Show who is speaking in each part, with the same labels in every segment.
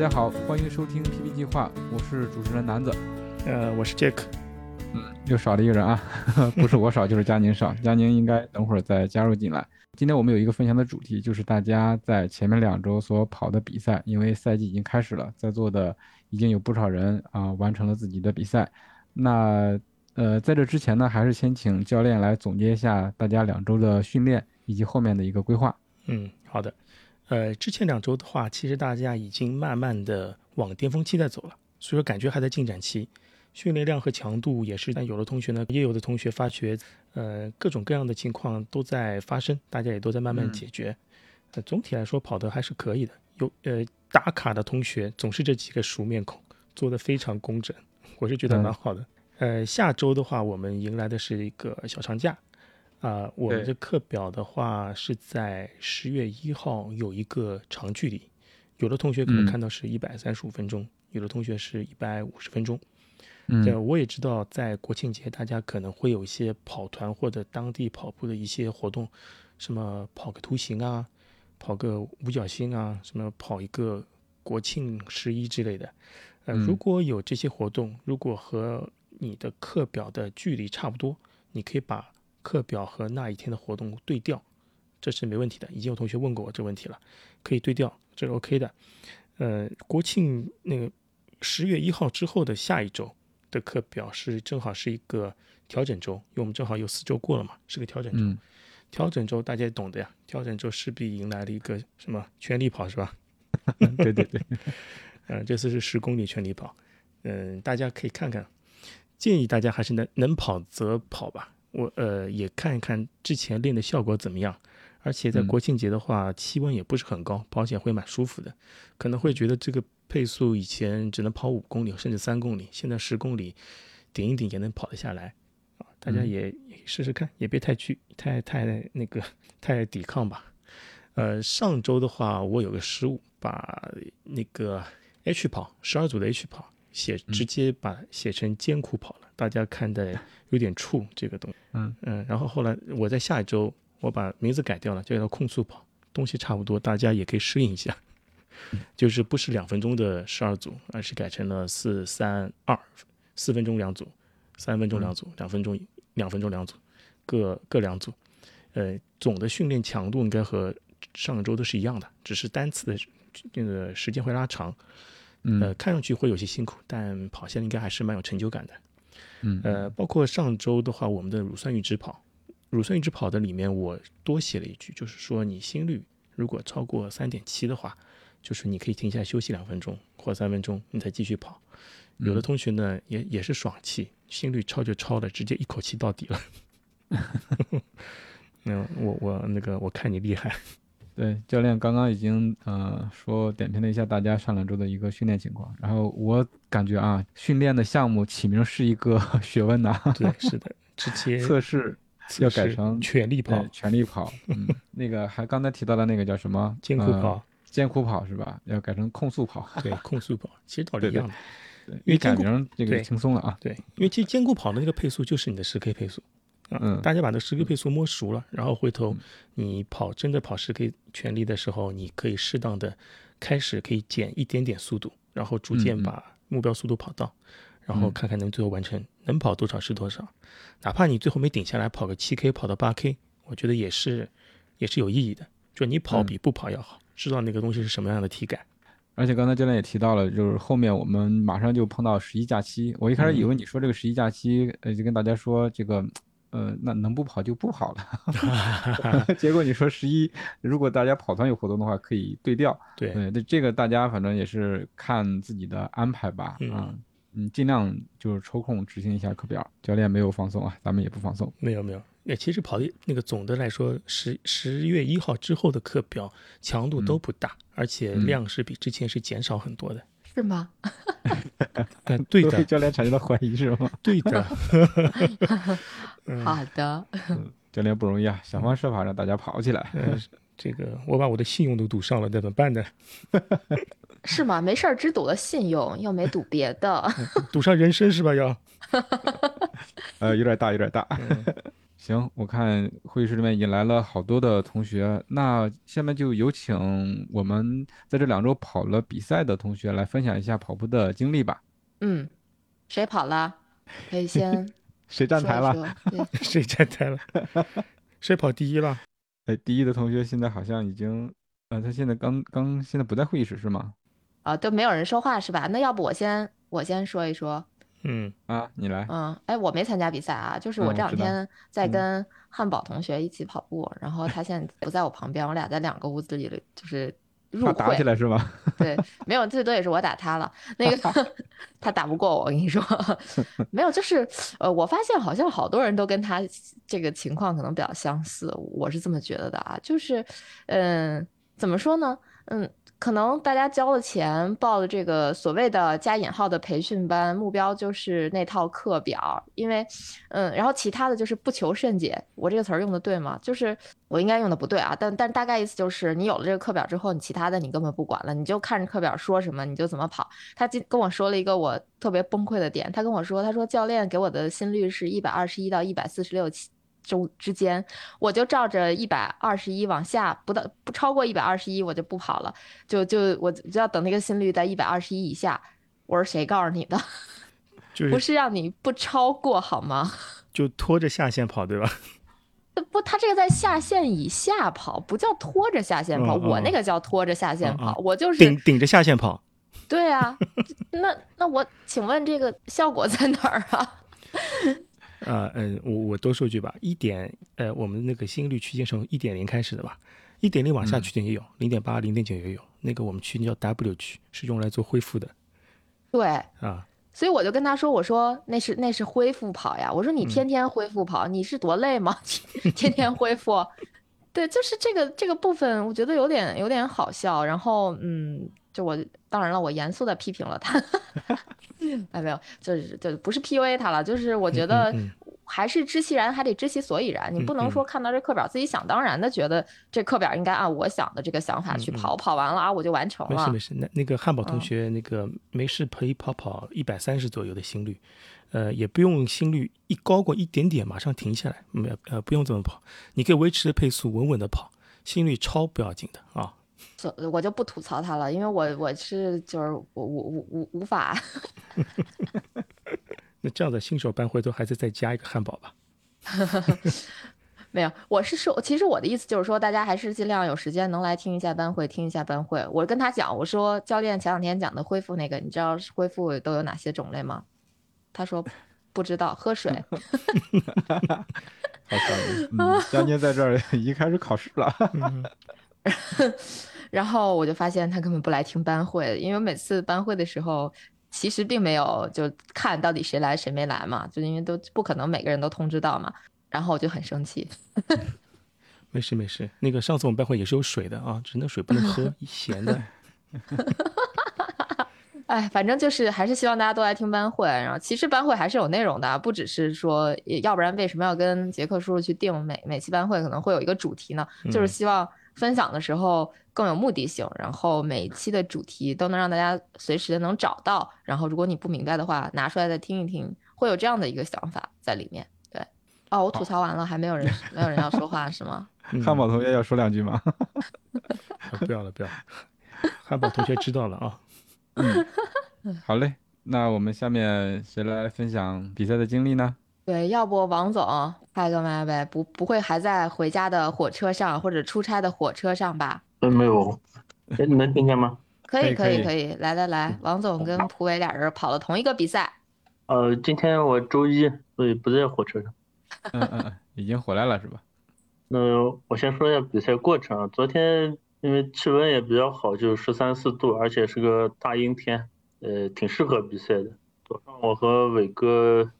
Speaker 1: 家好，欢迎收听 PP 计划，我是主持人南子。
Speaker 2: 呃，我是 Jack。
Speaker 1: 嗯，又少了一个人啊，不是我少就是佳宁少，佳宁应该等会儿再加入进来。今天我们有一个分享的主题，就是大家在前面两周所跑的比赛，因为赛季已经开始了，在座的已经有不少人啊完成了自己的比赛。那呃，在这之前呢，还是先请教练来总结一下大家两周的训练以及后面的一个规划。
Speaker 2: 嗯，好的。呃，之前两周的话，其实大家已经慢慢的往巅峰期在走了，所以说感觉还在进展期。训练量和强度也是，但有的同学呢，也有的同学发觉，呃，各种各样的情况都在发生，大家也都在慢慢解决。呃，总体来说跑得还是可以的。有呃打卡的同学总是这几个熟面孔，做得非常工整，我是觉得蛮好的。呃，下周的话，我们迎来的是一个小长假，啊，我们的课表的话是在十月一号有一个长距离，有的同学可能看到是一百三十五分钟，有的同学是一百五十分钟。对，我也知道，在国庆节，大家可能会有一些跑团或者当地跑步的一些活动，什么跑个图形啊，跑个五角星啊，什么跑一个国庆十一之类的。呃，如果有这些活动，如果和你的课表的距离差不多，你可以把课表和那一天的活动对调，这是没问题的。已经有同学问过我这个问题了，可以对调，这是 OK 的。呃，国庆那个十月一号之后的下一周。的课表是正好是一个调整周，因为我们正好有四周过了嘛，是个调整周。调整周大家懂的呀，调整周势必迎来了一个什么全力跑是吧？
Speaker 1: 对对对，
Speaker 2: 嗯，这次是十公里全力跑，嗯，大家可以看看，建议大家还是能能跑则跑吧。我呃也看一看之前练的效果怎么样，而且在国庆节的话，气温也不是很高，跑起来会蛮舒服的，可能会觉得这个。配速以前只能跑五公里甚至三公里，现在十公里顶一顶也能跑得下来啊！大家也试试看，也别太去太太那个太抵抗吧。呃，上周的话我有个失误，把那个 H 跑十二组的 H 跑写直接把写成艰苦跑了，大家看的有点怵这个东西。嗯嗯，然后后来我在下一周我把名字改掉了，叫做控速跑，东西差不多，大家也可以适应一下。就是不是两分钟的十二组，而是改成了四三二，四分钟两组，三分钟两组，两分钟两分钟两组，各各两组。呃，总的训练强度应该和上周都是一样的，只是单次的那个时间会拉长。呃，看上去会有些辛苦，但跑下来应该还是蛮有成就感的。
Speaker 1: 嗯，
Speaker 2: 呃，包括上周的话，我们的乳酸阈值跑，乳酸阈值跑的里面我多写了一句，就是说你心率如果超过三点七的话。就是你可以停下来休息两分钟或三分钟，你再继续跑。有的同学呢也也是爽气，心率超就超了，直接一口气到底了。嗯，我我那个我看你厉害。
Speaker 1: 对，教练刚刚已经呃说点评了一下大家上两周的一个训练情况，然后我感觉啊，训练的项目起名是一个 学问呐。
Speaker 2: 对，是的，直接
Speaker 1: 测试要改成
Speaker 2: 全力跑，
Speaker 1: 全力跑。嗯，那个还刚才提到的那个叫什么？
Speaker 2: 艰苦跑。
Speaker 1: 艰苦跑是吧？要改成控速跑。
Speaker 2: 对，控速跑其实道理一样的。
Speaker 1: 对，因为改名这个轻松了啊。
Speaker 2: 对，因为其实艰苦跑的那个配速就是你的十 K 配速啊。嗯。大家把这十 K 配速摸熟了，然后回头你跑真的跑十 K 全力的时候，你可以适当的开始可以减一点点速度，然后逐渐把目标速度跑到，然后看看能最后完成能跑多少是多少。哪怕你最后没顶下来，跑个七 K 跑到八 K，我觉得也是也是有意义的。就你跑比不跑要好。知道那个东西是什么样的体感，
Speaker 1: 而且刚才教练也提到了，就是后面我们马上就碰到十一假期。我一开始以为你说这个十一假期，呃，就跟大家说这个，呃，那能不跑就不跑了。结果你说十一，如果大家跑团有活动的话，可以对调。
Speaker 2: 对，
Speaker 1: 对，这个大家反正也是看自己的安排吧。
Speaker 2: 嗯，
Speaker 1: 嗯，尽量就是抽空执行一下课表。教练没有放松啊，咱们也不放松。
Speaker 2: 没有没有，那其实跑的那个总的来说，十十月一号之后的课表强度都不大，而且量是比之前是减少很多的。
Speaker 3: 是吗？
Speaker 2: 嗯，对的，
Speaker 1: 教练产生了怀疑是吗？
Speaker 2: 对的。
Speaker 3: 好的。
Speaker 1: 教练不容易啊，想方设法让大家跑起来。
Speaker 2: 嗯，这个我把我的信用都赌上了，怎么办呢？
Speaker 3: 是吗？没事儿，只赌了信用，又没赌别的。
Speaker 2: 赌上人生是吧？要？
Speaker 1: 呃，有点大，有点大。行，我看会议室里面已经来了好多的同学，那下面就有请我们在这两周跑了比赛的同学来分享一下跑步的经历吧。
Speaker 3: 嗯，谁跑了？可以先。
Speaker 1: 谁站台了？
Speaker 2: 谁站台了？谁跑第一了？
Speaker 1: 哎，第一的同学现在好像已经，呃，他现在刚刚现在不在会议室是吗？
Speaker 3: 啊，都没有人说话是吧？那要不我先我先说一说。
Speaker 2: 嗯
Speaker 1: 啊，你来。
Speaker 3: 嗯，哎，我没参加比赛啊，就是我这两天在跟汉堡同学一起跑步，然后他现在不在我旁边，我俩在两个屋子里，就是入会
Speaker 1: 打起来是吗？
Speaker 3: 对，没有，最多也是我打他了，那个 他打不过我，我跟你说，没有，就是呃，我发现好像好多人都跟他这个情况可能比较相似，我是这么觉得的啊，就是嗯，怎么说呢？嗯。可能大家交了钱报的这个所谓的加引号的培训班，目标就是那套课表，因为，嗯，然后其他的就是不求甚解。我这个词儿用的对吗？就是我应该用的不对啊，但但大概意思就是，你有了这个课表之后，你其他的你根本不管了，你就看着课表说什么你就怎么跑。他今跟我说了一个我特别崩溃的点，他跟我说，他说教练给我的心率是一百二十一到一百四十六七。周之间，我就照着一百二十一往下，不到不超过一百二十一，我就不跑了，就就我就要等那个心率在一百二十一以下。我说谁告诉你的？
Speaker 2: 就是
Speaker 3: 不是让你不超过好吗？
Speaker 2: 就拖着下线跑，对吧？
Speaker 3: 不，他这个在下线以下跑，不叫拖着下线跑，我那个叫拖着下线跑，我就是
Speaker 2: 顶顶着下线跑。
Speaker 3: 对啊，那那我请问这个效果在哪儿啊？
Speaker 2: 呃嗯，我我多说句吧，一点呃，我们那个心率区间是从一点零开始的吧，一点零往下区间也有，零点八、零点九也有，那个我们区间叫 W 区，是用来做恢复的。
Speaker 3: 对
Speaker 2: 啊，
Speaker 3: 所以我就跟他说，我说那是那是恢复跑呀，我说你天天恢复跑，你是多累吗？天天恢复，对，就是这个这个部分，我觉得有点有点好笑。然后嗯，就我当然了，我严肃的批评了他。哎，没有，就是就不是 PUA 他了，就是我觉得还是知其然，还得知其所以然。你不能说看到这课表自己想当然的觉得这课表应该按我想的这个想法去跑，跑完了啊我就完成了。
Speaker 2: 没事没事，那那个汉堡同学那个没事可以跑跑一百三十左右的心率，呃，也不用心率一高过一点点马上停下来，没有呃不用这么跑，你可以维持着配速稳稳的跑，心率超不要紧的啊。
Speaker 3: 我就不吐槽他了，因为我我是就是我我我无无法。
Speaker 2: 那这样的新手班会都还是再加一个汉堡吧？
Speaker 3: 没有，我是说，其实我的意思就是说，大家还是尽量有时间能来听一下班会，听一下班会。我跟他讲，我说教练前两天讲的恢复那个，你知道恢复都有哪些种类吗？他说不知道，喝水。
Speaker 1: 好笑，嗯，佳妮在这儿已经开始考试了。
Speaker 3: 然后我就发现他根本不来听班会，因为每次班会的时候，其实并没有就看到底谁来谁没来嘛，就因为都不可能每个人都通知到嘛。然后我就很生气。
Speaker 2: 没事没事，那个上次我们班会也是有水的啊，只能水不能喝，咸的。
Speaker 3: 哎，反正就是还是希望大家都来听班会。然后其实班会还是有内容的，不只是说，要不然为什么要跟杰克叔叔去定每每期班会可能会有一个主题呢？就是希望。分享的时候更有目的性，然后每一期的主题都能让大家随时的能找到，然后如果你不明白的话，拿出来再听一听，会有这样的一个想法在里面。对，哦，我吐槽完了，还没有人，没有人要说话是吗？
Speaker 1: 汉堡同学要说两句吗？
Speaker 2: 不要了，不要了，汉堡同学知道了啊。
Speaker 1: 嗯，好嘞，那我们下面谁来分享比赛的经历呢？
Speaker 3: 对，要不王总开个麦呗？不，不会还在回家的火车上或者出差的火车上吧？
Speaker 4: 嗯，没有。哎，你能听见吗？
Speaker 3: 可以，
Speaker 1: 可以，
Speaker 3: 可以。来来来，王总跟蒲伟俩人跑了同一个比赛。
Speaker 4: 呃，今天我周一，所以不在火车上。
Speaker 1: 嗯嗯，已经回来了是吧？
Speaker 4: 那我先说一下比赛过程。昨天因为气温也比较好，就十三四度，而且是个大阴天，呃，挺适合比赛的。早上我和伟哥。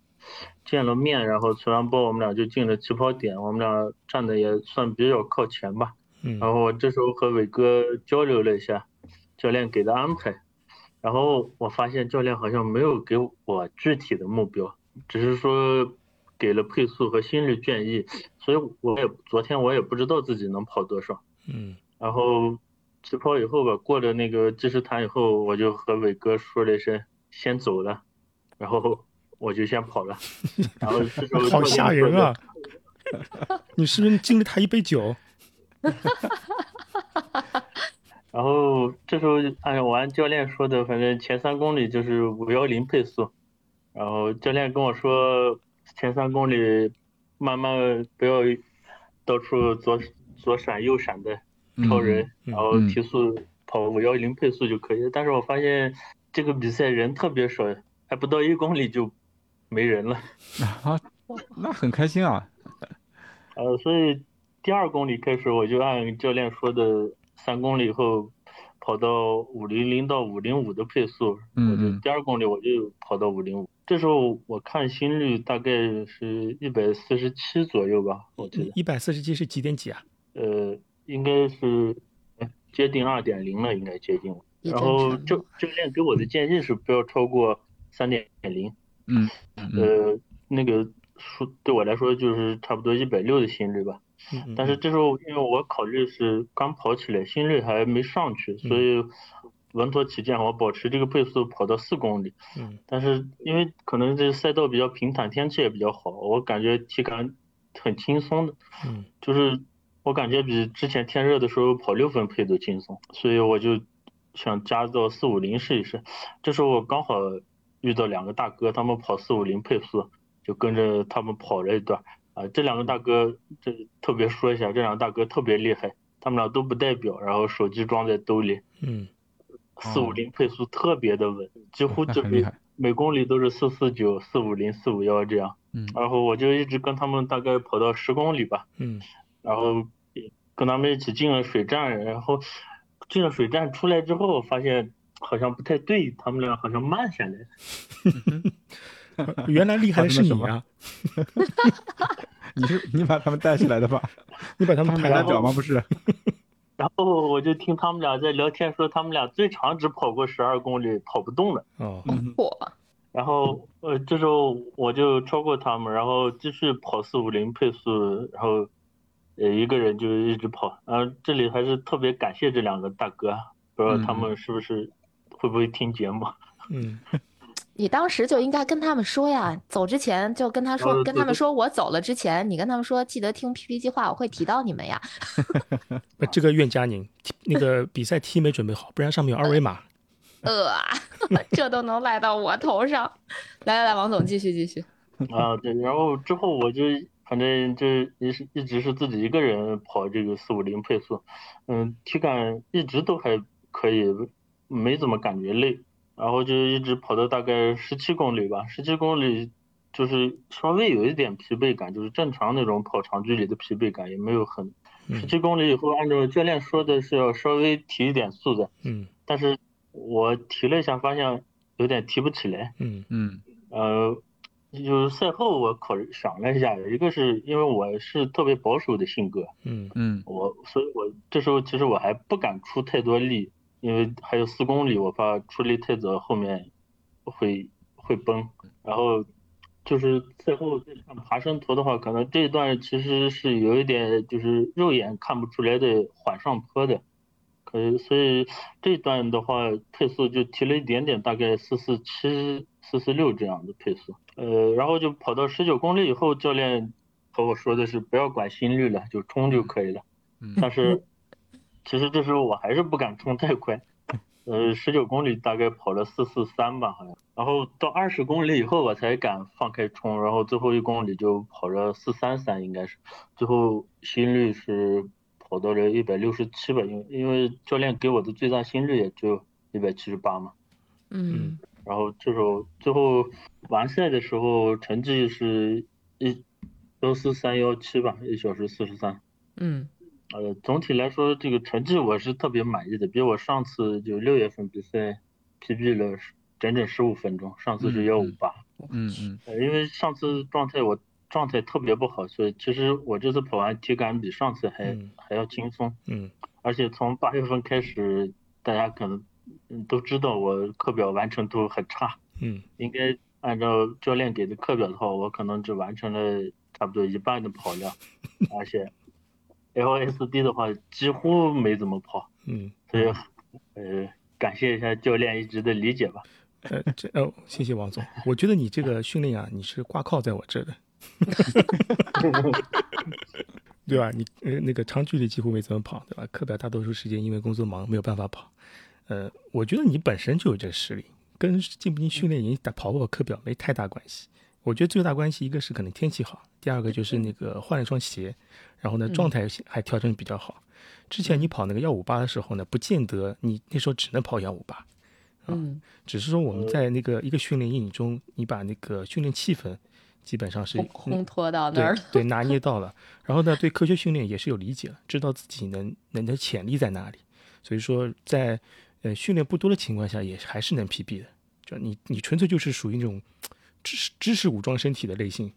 Speaker 4: 见了面，然后吃完包，我们俩就进了起跑点，我们俩站的也算比较靠前吧。
Speaker 2: 嗯
Speaker 4: 然后我这时候和伟哥交流了一下教练给的安排，然后我发现教练好像没有给我具体的目标，只是说给了配速和心率建议，所以我也昨天我也不知道自己能跑多少。
Speaker 2: 嗯
Speaker 4: 然后起跑以后吧，过了那个计时台以后，我就和伟哥说了一声先走了，然后我就先跑了。然后这时候
Speaker 2: 好吓人啊！你是不是敬了他一杯酒？
Speaker 4: 然后这时候按我按教练说的，反正前三公里就是五幺零配速。然后教练跟我说，前三公里慢慢不要到处左左闪右闪的超人，然后提速跑五幺零配速就可以。但是我发现这个比赛人特别少，还不到一公里就没人了。
Speaker 1: 啊，那很开心啊。
Speaker 4: 呃，所以第二公里开始，我就按教练说的三公里以后跑到五零零到五零五的配速，
Speaker 1: 嗯
Speaker 4: 我就
Speaker 1: 嗯
Speaker 4: 第二公里我就跑到五零五。这时候我看心率大概是一百四十七左右吧，我记得，
Speaker 2: 一百四十七是几点几啊？
Speaker 4: 呃，应该是呃接近二点零了，应该接近了。然后
Speaker 3: 常
Speaker 4: 教教练给我的建议是不要超过三点零，
Speaker 1: 嗯
Speaker 4: 呃，那个数对我来说就是差不多一百六的心率吧。
Speaker 2: 嗯嗯
Speaker 4: 但是这时候因为我考虑是刚跑起来，心率还没上去，所以稳妥起见，我保持这个配速跑到四公里。
Speaker 2: 嗯
Speaker 4: 但是因为可能这赛道比较平坦，天气也比较好，我感觉体感很轻松的，
Speaker 2: 嗯
Speaker 4: 就是我感觉比之前天热的时候跑六分配都轻松，所以我就想加到四五零试一试。这时候我刚好遇到两个大哥，他们跑四五零配速，就跟着他们跑了一段。啊，这两个大哥，这特别说一下，这两个大哥特别厉害，他们俩都不带表，然后手机装在兜里，
Speaker 2: 嗯
Speaker 4: 四五零配速特别的稳，几乎就是
Speaker 1: 那很厉害
Speaker 4: 每公里都是四四九、四五零、四五幺这样。
Speaker 1: 嗯
Speaker 4: 然后我就一直跟他们大概跑到十公里吧，
Speaker 2: 嗯
Speaker 4: 然后跟他们一起进了水站，然后进了水站出来之后，发现好像不太对，他们俩好像慢下来了。
Speaker 2: 原来厉害的是你啊！
Speaker 1: 你是你把他们带起来的吧？
Speaker 2: 你把他
Speaker 1: 他
Speaker 2: 们排到
Speaker 1: 们没带表吗？不是。
Speaker 4: 然后我就听他们俩在聊天说，他们俩最长只跑过十二公里，跑不动了。
Speaker 2: 哦，
Speaker 4: 然后呃，这时候我就超过他们，然后继续跑四五零配速，然后呃一个人就一直跑。然后这里还是特别感谢这两个大哥，不知道他们是不是会不会听节目。
Speaker 2: 嗯
Speaker 3: 你当时就应该跟他们说呀，走之前就跟他说，跟他们说我走了之前，你跟他们说记得听 PP 计划，我会提到你们呀。
Speaker 2: 呃 这个怨佳宁，那个比赛 T 没准备好，不然上面有二维码。
Speaker 3: 呃，这都能赖到我头上。来来来，王总继续继续。
Speaker 4: 啊，对，然后之后我就反正就一是一直是自己一个人跑这个四五零配速，嗯，体感一直都还可以，没怎么感觉累，然后就一直跑到大概十七公里吧，十七公里就是稍微有一点疲惫感，就是正常那种跑长距离的疲惫感也没有很。十
Speaker 2: 嗯。
Speaker 4: 七公里以后，按照教练说的是要稍微提一点速的，
Speaker 2: 嗯。
Speaker 4: 但是我提了一下，发现有点提不起来。
Speaker 2: 嗯。
Speaker 1: 嗯。
Speaker 4: 呃，就是赛后我考虑想了一下，一个是因为我是特别保守的性格，
Speaker 2: 嗯。
Speaker 1: 嗯。
Speaker 4: 我所以我这时候其实我还不敢出太多力，因为还有四公里，我怕出力太早后面会会崩。然后就是最后再看爬升图的话，可能这一段其实是有一点就是肉眼看不出来的缓上坡的。可以，所以这一段的话，配速就提了一点点，大概四四七、四四六这样的配速。呃，然后就跑到十九公里以后，教练和我说的是不要管心率了，就冲就可以了。
Speaker 1: 嗯
Speaker 4: 但是其实这时候我还是不敢冲太快，呃，十九公里大概跑了四四三吧，好像。然后到二十公里以后我才敢放开冲，然后最后一公里就跑了四三三，应该是，最后心率是跑到了一百六十七吧，因为因为教练给我的最大心率也就一百七十八嘛。
Speaker 3: 嗯
Speaker 4: 然后这时候最后完赛的时候成绩是一幺四三幺七吧，一小时四十三。
Speaker 3: 嗯
Speaker 4: 呃，总体来说，这个成绩我是特别满意的，比我上次就六月份比赛 PB 了整整十五分钟，上次是
Speaker 1: 嗯
Speaker 4: 幺五八。
Speaker 1: 嗯嗯
Speaker 4: 呃，因为上次状态我状态特别不好，所以其实我这次跑完体感比上次还、
Speaker 2: 嗯
Speaker 4: 还要轻松。
Speaker 2: 嗯
Speaker 4: 而且从八月份开始，大家可能嗯都知道我课表完成度很差，
Speaker 2: 嗯
Speaker 4: 应该按照教练给的课表的话，我可能只完成了差不多一半的跑量，而且 LSD 的话几乎没怎么跑，
Speaker 2: 嗯，
Speaker 4: 所以呃感谢一下教练一直的理解吧。
Speaker 2: 呃，这哦，谢谢王总。我觉得你这个训练啊，你是挂靠在我这儿的，对吧？你呃那个长距离几乎没怎么跑，对吧？课表大多数时间因为工作忙没有办法跑。呃，我觉得你本身就有这个实力，跟进不进训练营打跑不跑课表没太大关系。我觉得最大关系一个是可能天气好，第二个就是那个换了双鞋，然后呢
Speaker 3: 嗯。
Speaker 2: 状态还调整比较好。之前你跑那个幺五八的时候呢，不见得你那时候只能跑幺五八，
Speaker 3: 嗯，
Speaker 2: 只是说我们在那个一个训练营中，你把那个训练气氛基本上是
Speaker 3: 烘烘托到那儿了。
Speaker 2: 对拿捏 到了，然后呢，对科学训练也是有理解了，知道自己能能的潜力在哪里，所以说在呃训练不多的情况下，也还是能 PB 的。就你你纯粹就是属于那种知识知识武装身体的类型，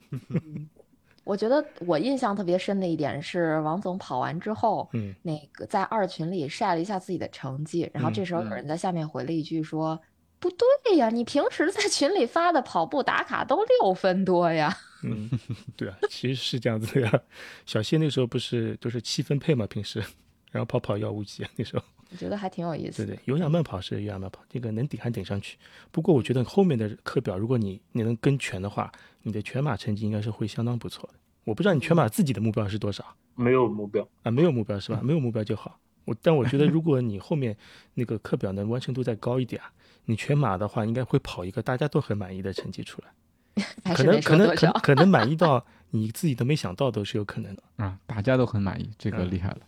Speaker 3: 我觉得我印象特别深的一点是，王总跑完之后，
Speaker 2: 嗯
Speaker 3: 那个在二群里晒了一下自己的成绩，然后
Speaker 2: 嗯
Speaker 3: 这时候有
Speaker 1: 嗯
Speaker 3: 人在下面回了一句说：“不对呀，你平时在群里发的跑步打卡都六分多呀。
Speaker 2: 嗯，对啊，其实是这样子的呀。小谢那时候不是都是七分配嘛，平时，然后跑跑幺五几那时候。”
Speaker 3: 我觉得还挺有意思的。
Speaker 2: 对对，有氧慢跑是有氧慢跑，这个能顶还顶上去。不过我觉得后面的课表，如果你你能跟全的话，你的全马成绩应该是会相当不错的。我不知道你全马自己的目标是多少
Speaker 4: 没有目标，
Speaker 2: 啊？没有目标是吧？没有目标就好。我但我觉得，如果你后面那个课表能完成度再高一点啊，你全马的话，应该会跑一个大家都很满意的成绩出来。可能可能。可可能满意到 你自己都没想到，都是有可能的。
Speaker 1: 啊，大家都很满意，这个
Speaker 2: 嗯
Speaker 1: 厉害了。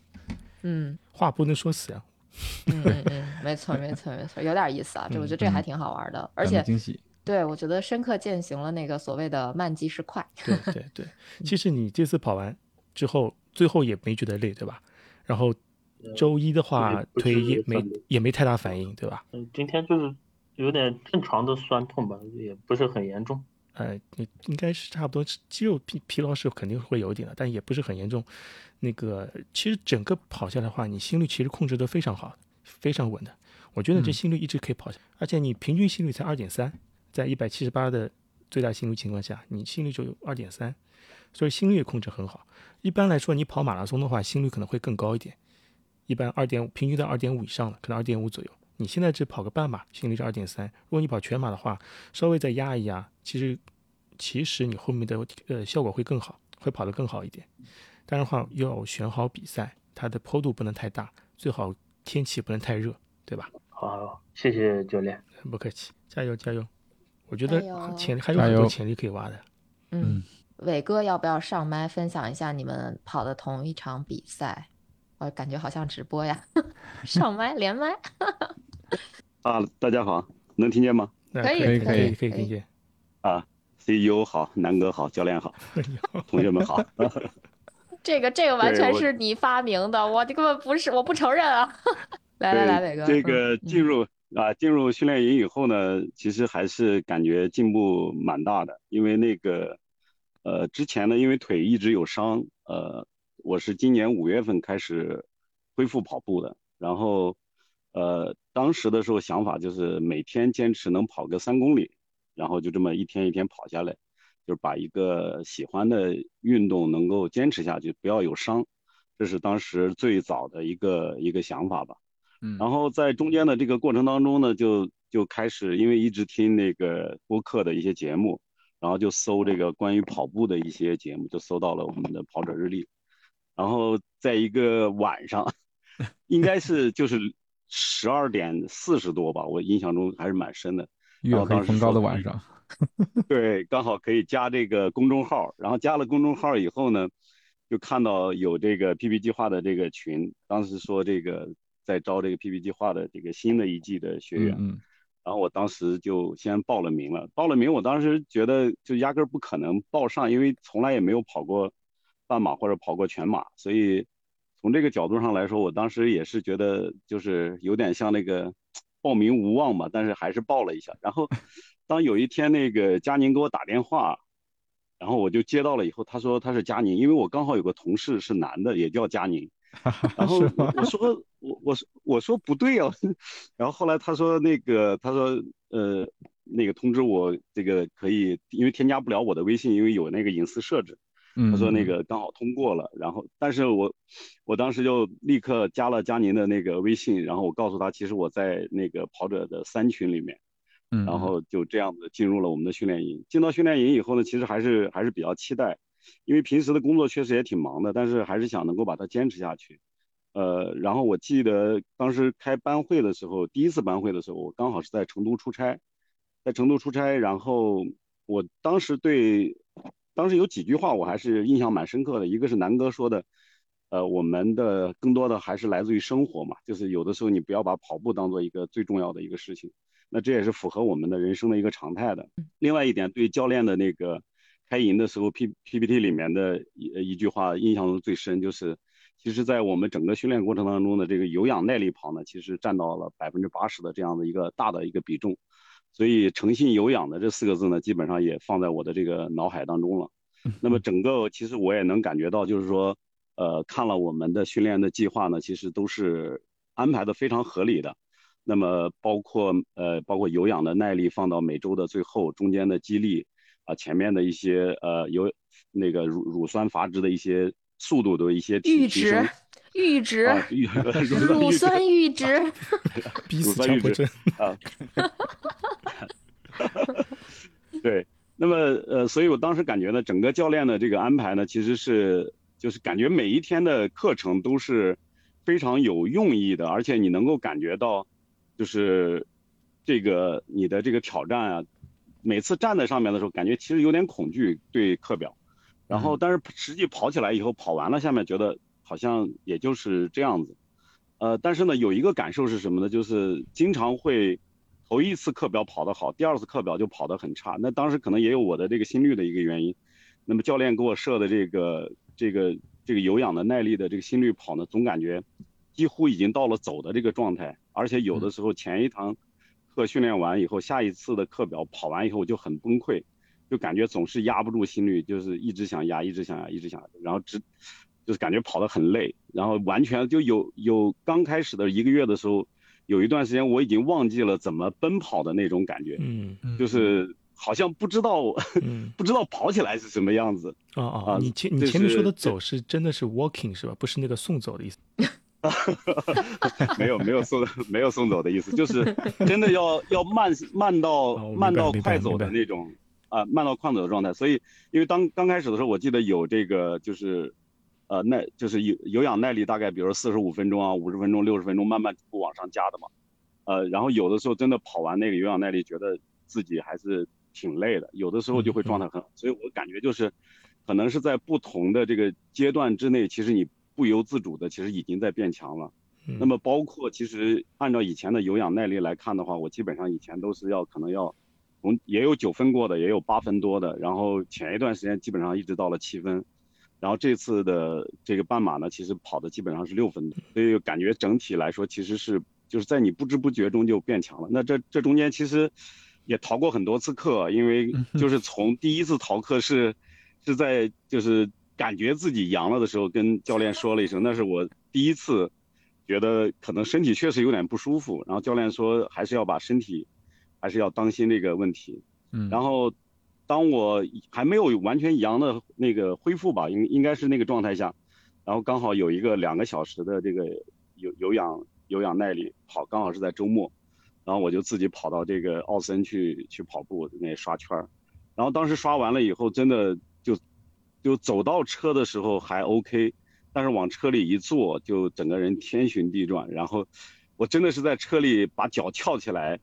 Speaker 3: 嗯
Speaker 2: 话不能说死呀、
Speaker 3: 嗯 嗯嗯，没错没错没错，有点意思啊。这我觉得这还
Speaker 1: 嗯
Speaker 3: 挺好玩的，而且
Speaker 1: 惊喜，
Speaker 3: 对我觉得深刻践行了那个所谓的慢即是快。
Speaker 2: 对对对，其实你这次跑完之后，最后也没觉得累，对吧？然后周一的话腿也没也没太大反应，对吧？
Speaker 4: 嗯，今天就是有点正常的酸痛吧，也不是很严重。
Speaker 2: 呃，你应该是差不多肌肉疲疲劳是肯定会有一点的，但也不是很严重。那个其实整个跑下来的话，你心率其实控制的非常好，非常稳的。我觉得这
Speaker 1: 嗯
Speaker 2: 心率一直可以跑下，而且你平均心率才二点三，在一百七十八的最大心率情况下，你心率就有二点三，所以心率也控制很好。一般来说，你跑马拉松的话，心率可能会更高一点，一般二点五，平均在二点五以上了，可能二点五左右。你现在只跑个半马，心率是二点三。如果你跑全马的话，稍微再压一压，其实其实你后面的呃效果会更好，会跑得更好一点。当然话，要选好比赛，它的坡度不能太大，最好天气不能太热，对吧？
Speaker 4: 好，谢谢教练。
Speaker 2: 不客气，加油加油！我觉得潜力还有很多潜力可以挖的。
Speaker 3: 嗯，伟哥要不要上麦分享一下你们跑的同一场比赛？我感觉好像直播呀，上麦连麦。
Speaker 5: 啊，大家好，能听见吗？
Speaker 3: 可以
Speaker 2: 可
Speaker 1: 以
Speaker 3: 可以
Speaker 2: 可以听见。
Speaker 5: 啊，CEO 好，南哥好，教练好，同学们好。
Speaker 3: 这个这个完全是你发明的，我这根本不是，我不承认啊！来来来，伟哥，
Speaker 5: 这
Speaker 3: 嗯
Speaker 5: 个进入啊进入训练营以后呢，其实还是感觉进步蛮大的，因为那个呃之前呢，因为腿一直有伤，呃，我是今年五月份开始恢复跑步的，然后呃当时的时候想法就是每天坚持能跑个三公里，然后就这么一天一天跑下来，就是把一个喜欢的运动能够坚持下去，不要有伤，这是当时最早的一个一个想法吧。
Speaker 1: 嗯，
Speaker 5: 然后在中间的这个过程当中呢，就就开始因为一直听那个播客的一些节目，然后就搜这个关于跑步的一些节目，就搜到了我们的跑者日历，然后在一个晚上，应该是就是十二点四十多吧，我印象中还是蛮深的。
Speaker 1: 月
Speaker 5: 后当时
Speaker 1: 黑风高的晚上，
Speaker 5: 对，刚好可以加这个公众号，然后加了公众号以后呢，就看到有这个 PP 计划的这个群，当时说这个在招这个 PP 计划的这个新的一季的学员，
Speaker 1: 嗯
Speaker 5: 然后我当时就先报了名了。报了名，我当时觉得就压根儿不可能报上，因为从来也没有跑过半马或者跑过全马，所以从这个角度上来说，我当时也是觉得就是有点像那个报名无望嘛，但是还是报了一下。然后 当有一天那个佳宁给我打电话，然后我就接到了以后，他说他是佳宁，因为我刚好有个同事是男的，也叫佳宁。然后我说我我说我说不对啊，然后后来他说那个他说呃那个通知我这个可以，因为添加不了我的微信，因为有那个隐私设置。他说那个刚好通过了，然后但是我我当时就立刻加了佳宁的那个微信，然后我告诉他其实我在那个跑者的三群里面，然后就这样子进入了我们的训练营。进到训练营以后呢，其实还是还是比较期待。因为平时的工作确实也挺忙的，但是还是想能够把它坚持下去。呃，然后我记得当时开班会的时候，第一次班会的时候，我刚好是在成都出差，在成都出差，然后我当时对，当时有几句话我还是印象蛮深刻的。一个是南哥说的，呃，我们的更多的还是来自于生活嘛，就是有的时候你不要把跑步当做一个最重要的一个事情，那这也是符合我们的人生的一个常态的。另外一点，对教练的那个。开营的时候，P PPT 里面的一一句话印象中最深，就是其实，在我们整个训练过程当中的这个有氧耐力跑呢，其实占到了百分之八十的这样的一个大的一个比重。所以诚信有氧的这四个字呢，基本上也放在我的这个脑海当中了。那么整个其实我也能感觉到，就是说，呃，看了我们的训练的计划呢，其实都是安排的非常合理的。那么包括呃，包括有氧的耐力放到每周的最后，中间的激励。啊，前面的一些呃有那个乳乳酸阀值的一些速度的一些
Speaker 3: 阈值，阈值 乳酸阈值，
Speaker 2: 乳酸阈值啊，
Speaker 5: 对，那么呃，所以我当时感觉呢，整个教练的这个安排呢，其实是就是感觉每一天的课程都是非常有用意的，而且你能够感觉到，就是这个你的这个挑战啊。每次站在上面的时候，感觉其实有点恐惧对课表，然后但是实际跑起来以后，跑完了下面觉得好像也就是这样子，呃，但是呢有一个感受是什么呢？就是经常会头一次课表跑得好，第二次课表就跑得很差。那当时可能也有我的这个心率的一个原因。那么教练给我设的这个这个这个有氧的耐力的这个心率跑呢，总感觉几乎已经到了走的这个状态，而且有的时候前一堂。课训练完以后，下一次的课表跑完以后就很崩溃，就感觉总是压不住心率，就是一直想压，一直想压，一直想压，然后只就是感觉跑得很累，然后完全就有有刚开始的一个月的时候，有一段时间我已经忘记了怎么奔跑的那种感觉，
Speaker 2: 嗯，
Speaker 5: 就是好像不知道，不知道跑起来是什么样子。
Speaker 2: 啊啊，你前你前面说的走是真的是 walking 是吧？不是那个送走的意思。
Speaker 5: 没有没有送没有送走的意思，就是真的要要慢慢到慢到快走的那种啊，慢到快走的状态。所以，因为当刚开始的时候，我记得有这个就是，呃，耐就是有有氧耐力，大概比如四十五分钟啊，五十分钟、六十分钟，慢慢不往上加的嘛。呃，然后有的时候真的跑完那个有氧耐力，觉得自己还是挺累的，有的时候就会状态很好。所以我感觉就是，可能是在不同的这个阶段之内，其实你。不由自主的，其实已经在变强了。那么包括其实按照以前的有氧耐力来看的话，我基本上以前都是要可能要，从也有九分过的，也有八分多的。然后前一段时间基本上一直到了七分，然后这次的这个半马呢，其实跑的基本上是六分，所以感觉整体来说其实是就是在你不知不觉中就变强了。那这这中间其实也逃过很多次课，因为就是从第一次逃课是是在就是。感觉自己阳了的时候，跟教练说了一声，那是我第一次觉得可能身体确实有点不舒服。然后教练说还是要把身体，还是要当心这个问题。
Speaker 1: 嗯。
Speaker 5: 然后当我还没有完全阳的那个恢复吧，应应该是那个状态下，然后刚好有一个两个小时的这个有有氧有氧耐力跑，刚好是在周末，然后我就自己跑到这个奥森去去跑步，那刷圈儿。然后当时刷完了以后，真的。就就走到车的时候还 OK，但是往车里一坐，就整个人天旋地转。然后，我真的是在车里把脚翘起来，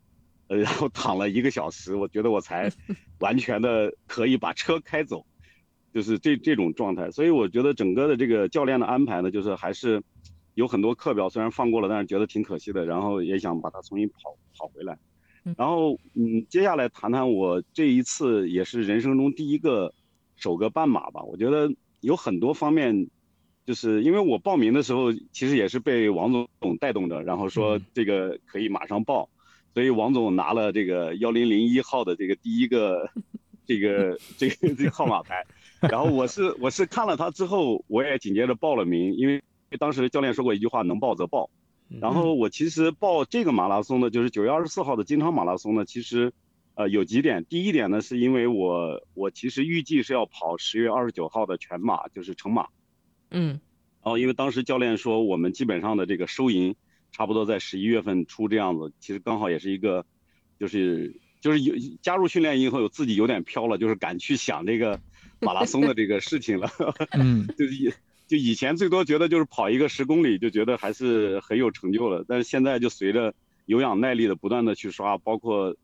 Speaker 5: 然后躺了一个小时，我觉得我才 完全的可以把车开走，就是这这种状态。所以我觉得整个的这个教练的安排呢，就是还是有很多课表虽然放过了，但是觉得挺可惜的。然后也想把它重新跑跑回来。然后，嗯，接下来谈谈我这一次也是人生中第一个。首个半马吧，我觉得有很多方面，就是因为我报名的时候，其实也是被王总带动着，然后说这个可以马上报，所以王总拿了这个幺零零一号的这个第一个这个这个这个号码牌，然后我是我是看了他之后，我也紧接着报了名，因为当时教练说过一句话，能报则报。然后我其实报这个马拉松呢，就是九月二十四号的金昌马拉松呢，其实，呃，有几点。第一点呢，是因为我我其实预计是要跑十月二十九号的全马，就是成马。
Speaker 3: 嗯。
Speaker 5: 然后因为当时教练说我们基本上的这个收银差不多在十一月份出这样子，其实刚好也是一个，就是就是有加入训练营以后有自己有点飘了，就是敢去想这个 马拉松的这个事情了。
Speaker 1: 嗯。
Speaker 5: 就是以。就以前最多觉得就是跑一个十公里就觉得还是很有成就了，但是现在就随着有氧耐力的不断的去刷，包括，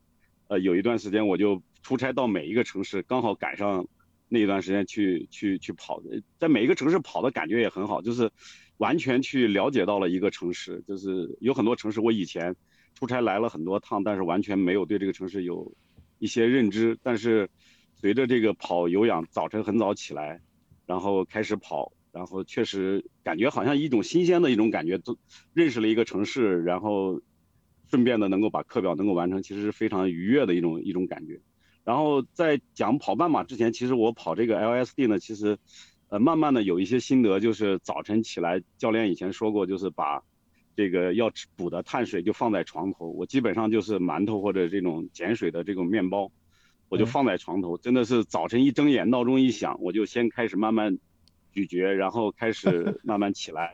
Speaker 5: 呃，有一段时间我就出差到每一个城市，刚好赶上那一段时间去去去跑的，在每一个城市跑的感觉也很好，就是完全去了解到了一个城市，就是有很多城市我以前出差来了很多趟，但是完全没有对这个城市有一些认知，但是随着这个跑有氧，早晨很早起来，然后开始跑。然后确实感觉好像一种新鲜的一种感觉，都认识了一个城市，然后顺便的能够把课表能够完成，其实是非常愉悦的一种一种感觉。然后在讲跑半马之前，其实我跑这个 LSD 呢，其实呃慢慢的有一些心得，就是早晨起来，教练以前说过，就是把这个要吃补的碳水就放在床头，我基本上就是馒头或者这种碱水的这种面包，我就放在床头，真的是早晨一睁眼，闹钟一响，我就先开始慢慢。咀嚼，然后开始 慢慢起来，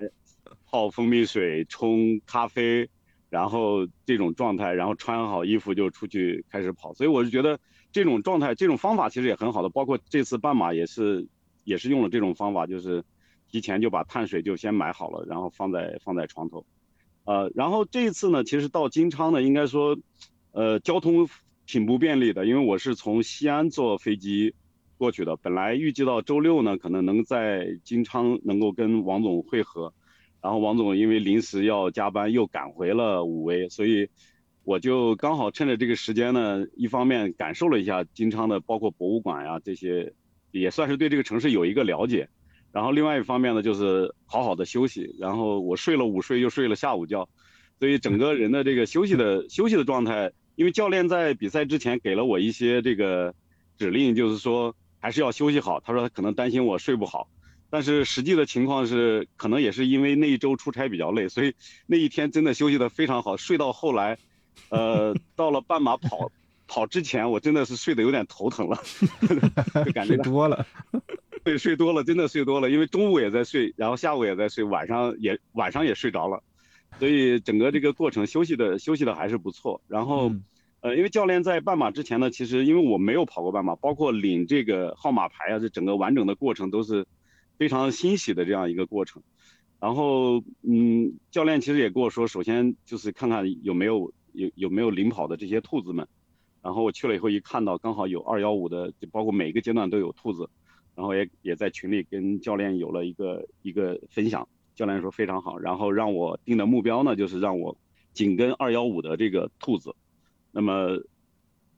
Speaker 5: 泡蜂蜜水，冲咖啡，然后这种状态，然后穿好衣服就出去开始跑。所以我是觉得这种状态，这种方法其实也很好的。包括这次半马也是，也是用了这种方法，就是提前就把碳水就先买好了，然后放在放在床头。呃，然后这一次呢，其实到金昌呢，应该说，呃，交通挺不便利的，因为我是从西安坐飞机。过去的本来预计到周六呢，可能能在金昌能够跟王总会合，然后王总因为临时要加班，又赶回了武威，所以我就刚好趁着这个时间呢，一方面感受了一下金昌的包括博物馆呀这些，也算是对这个城市有一个了解，然后另外一方面呢，就是好好的休息，然后我睡了午睡又睡了下午觉，所以整个人的这个休息的休息的状态，因为教练在比赛之前给了我一些这个指令，就是说。还是要休息好。他说他可能担心我睡不好，但是实际的情况是，可能也是因为那一周出差比较累，所以那一天真的休息的非常好。睡到后来，呃，到了半马跑跑之前，我真的是睡得有点头疼了，就感觉
Speaker 1: 多了。
Speaker 5: 对，睡多了，真的睡多了，因为中午也在睡，然后下午也在睡，晚上也晚上也睡着了，所以整个这个过程休息的休息的还是不错。然后。呃，因为教练在半马之前呢，其实因为我没有跑过半马，包括领这个号码牌啊，这整个完整的过程都是非常欣喜的这样一个过程。然后，嗯，教练其实也跟我说，首先就是看看有没有有有没有领跑的这些兔子们。然后我去了以后一看到，刚好有二幺五的，就包括每个阶段都有兔子。然后也也在群里跟教练有了一个一个分享，教练说非常好，然后让我定的目标呢，就是让我紧跟二幺五的这个兔子。那么，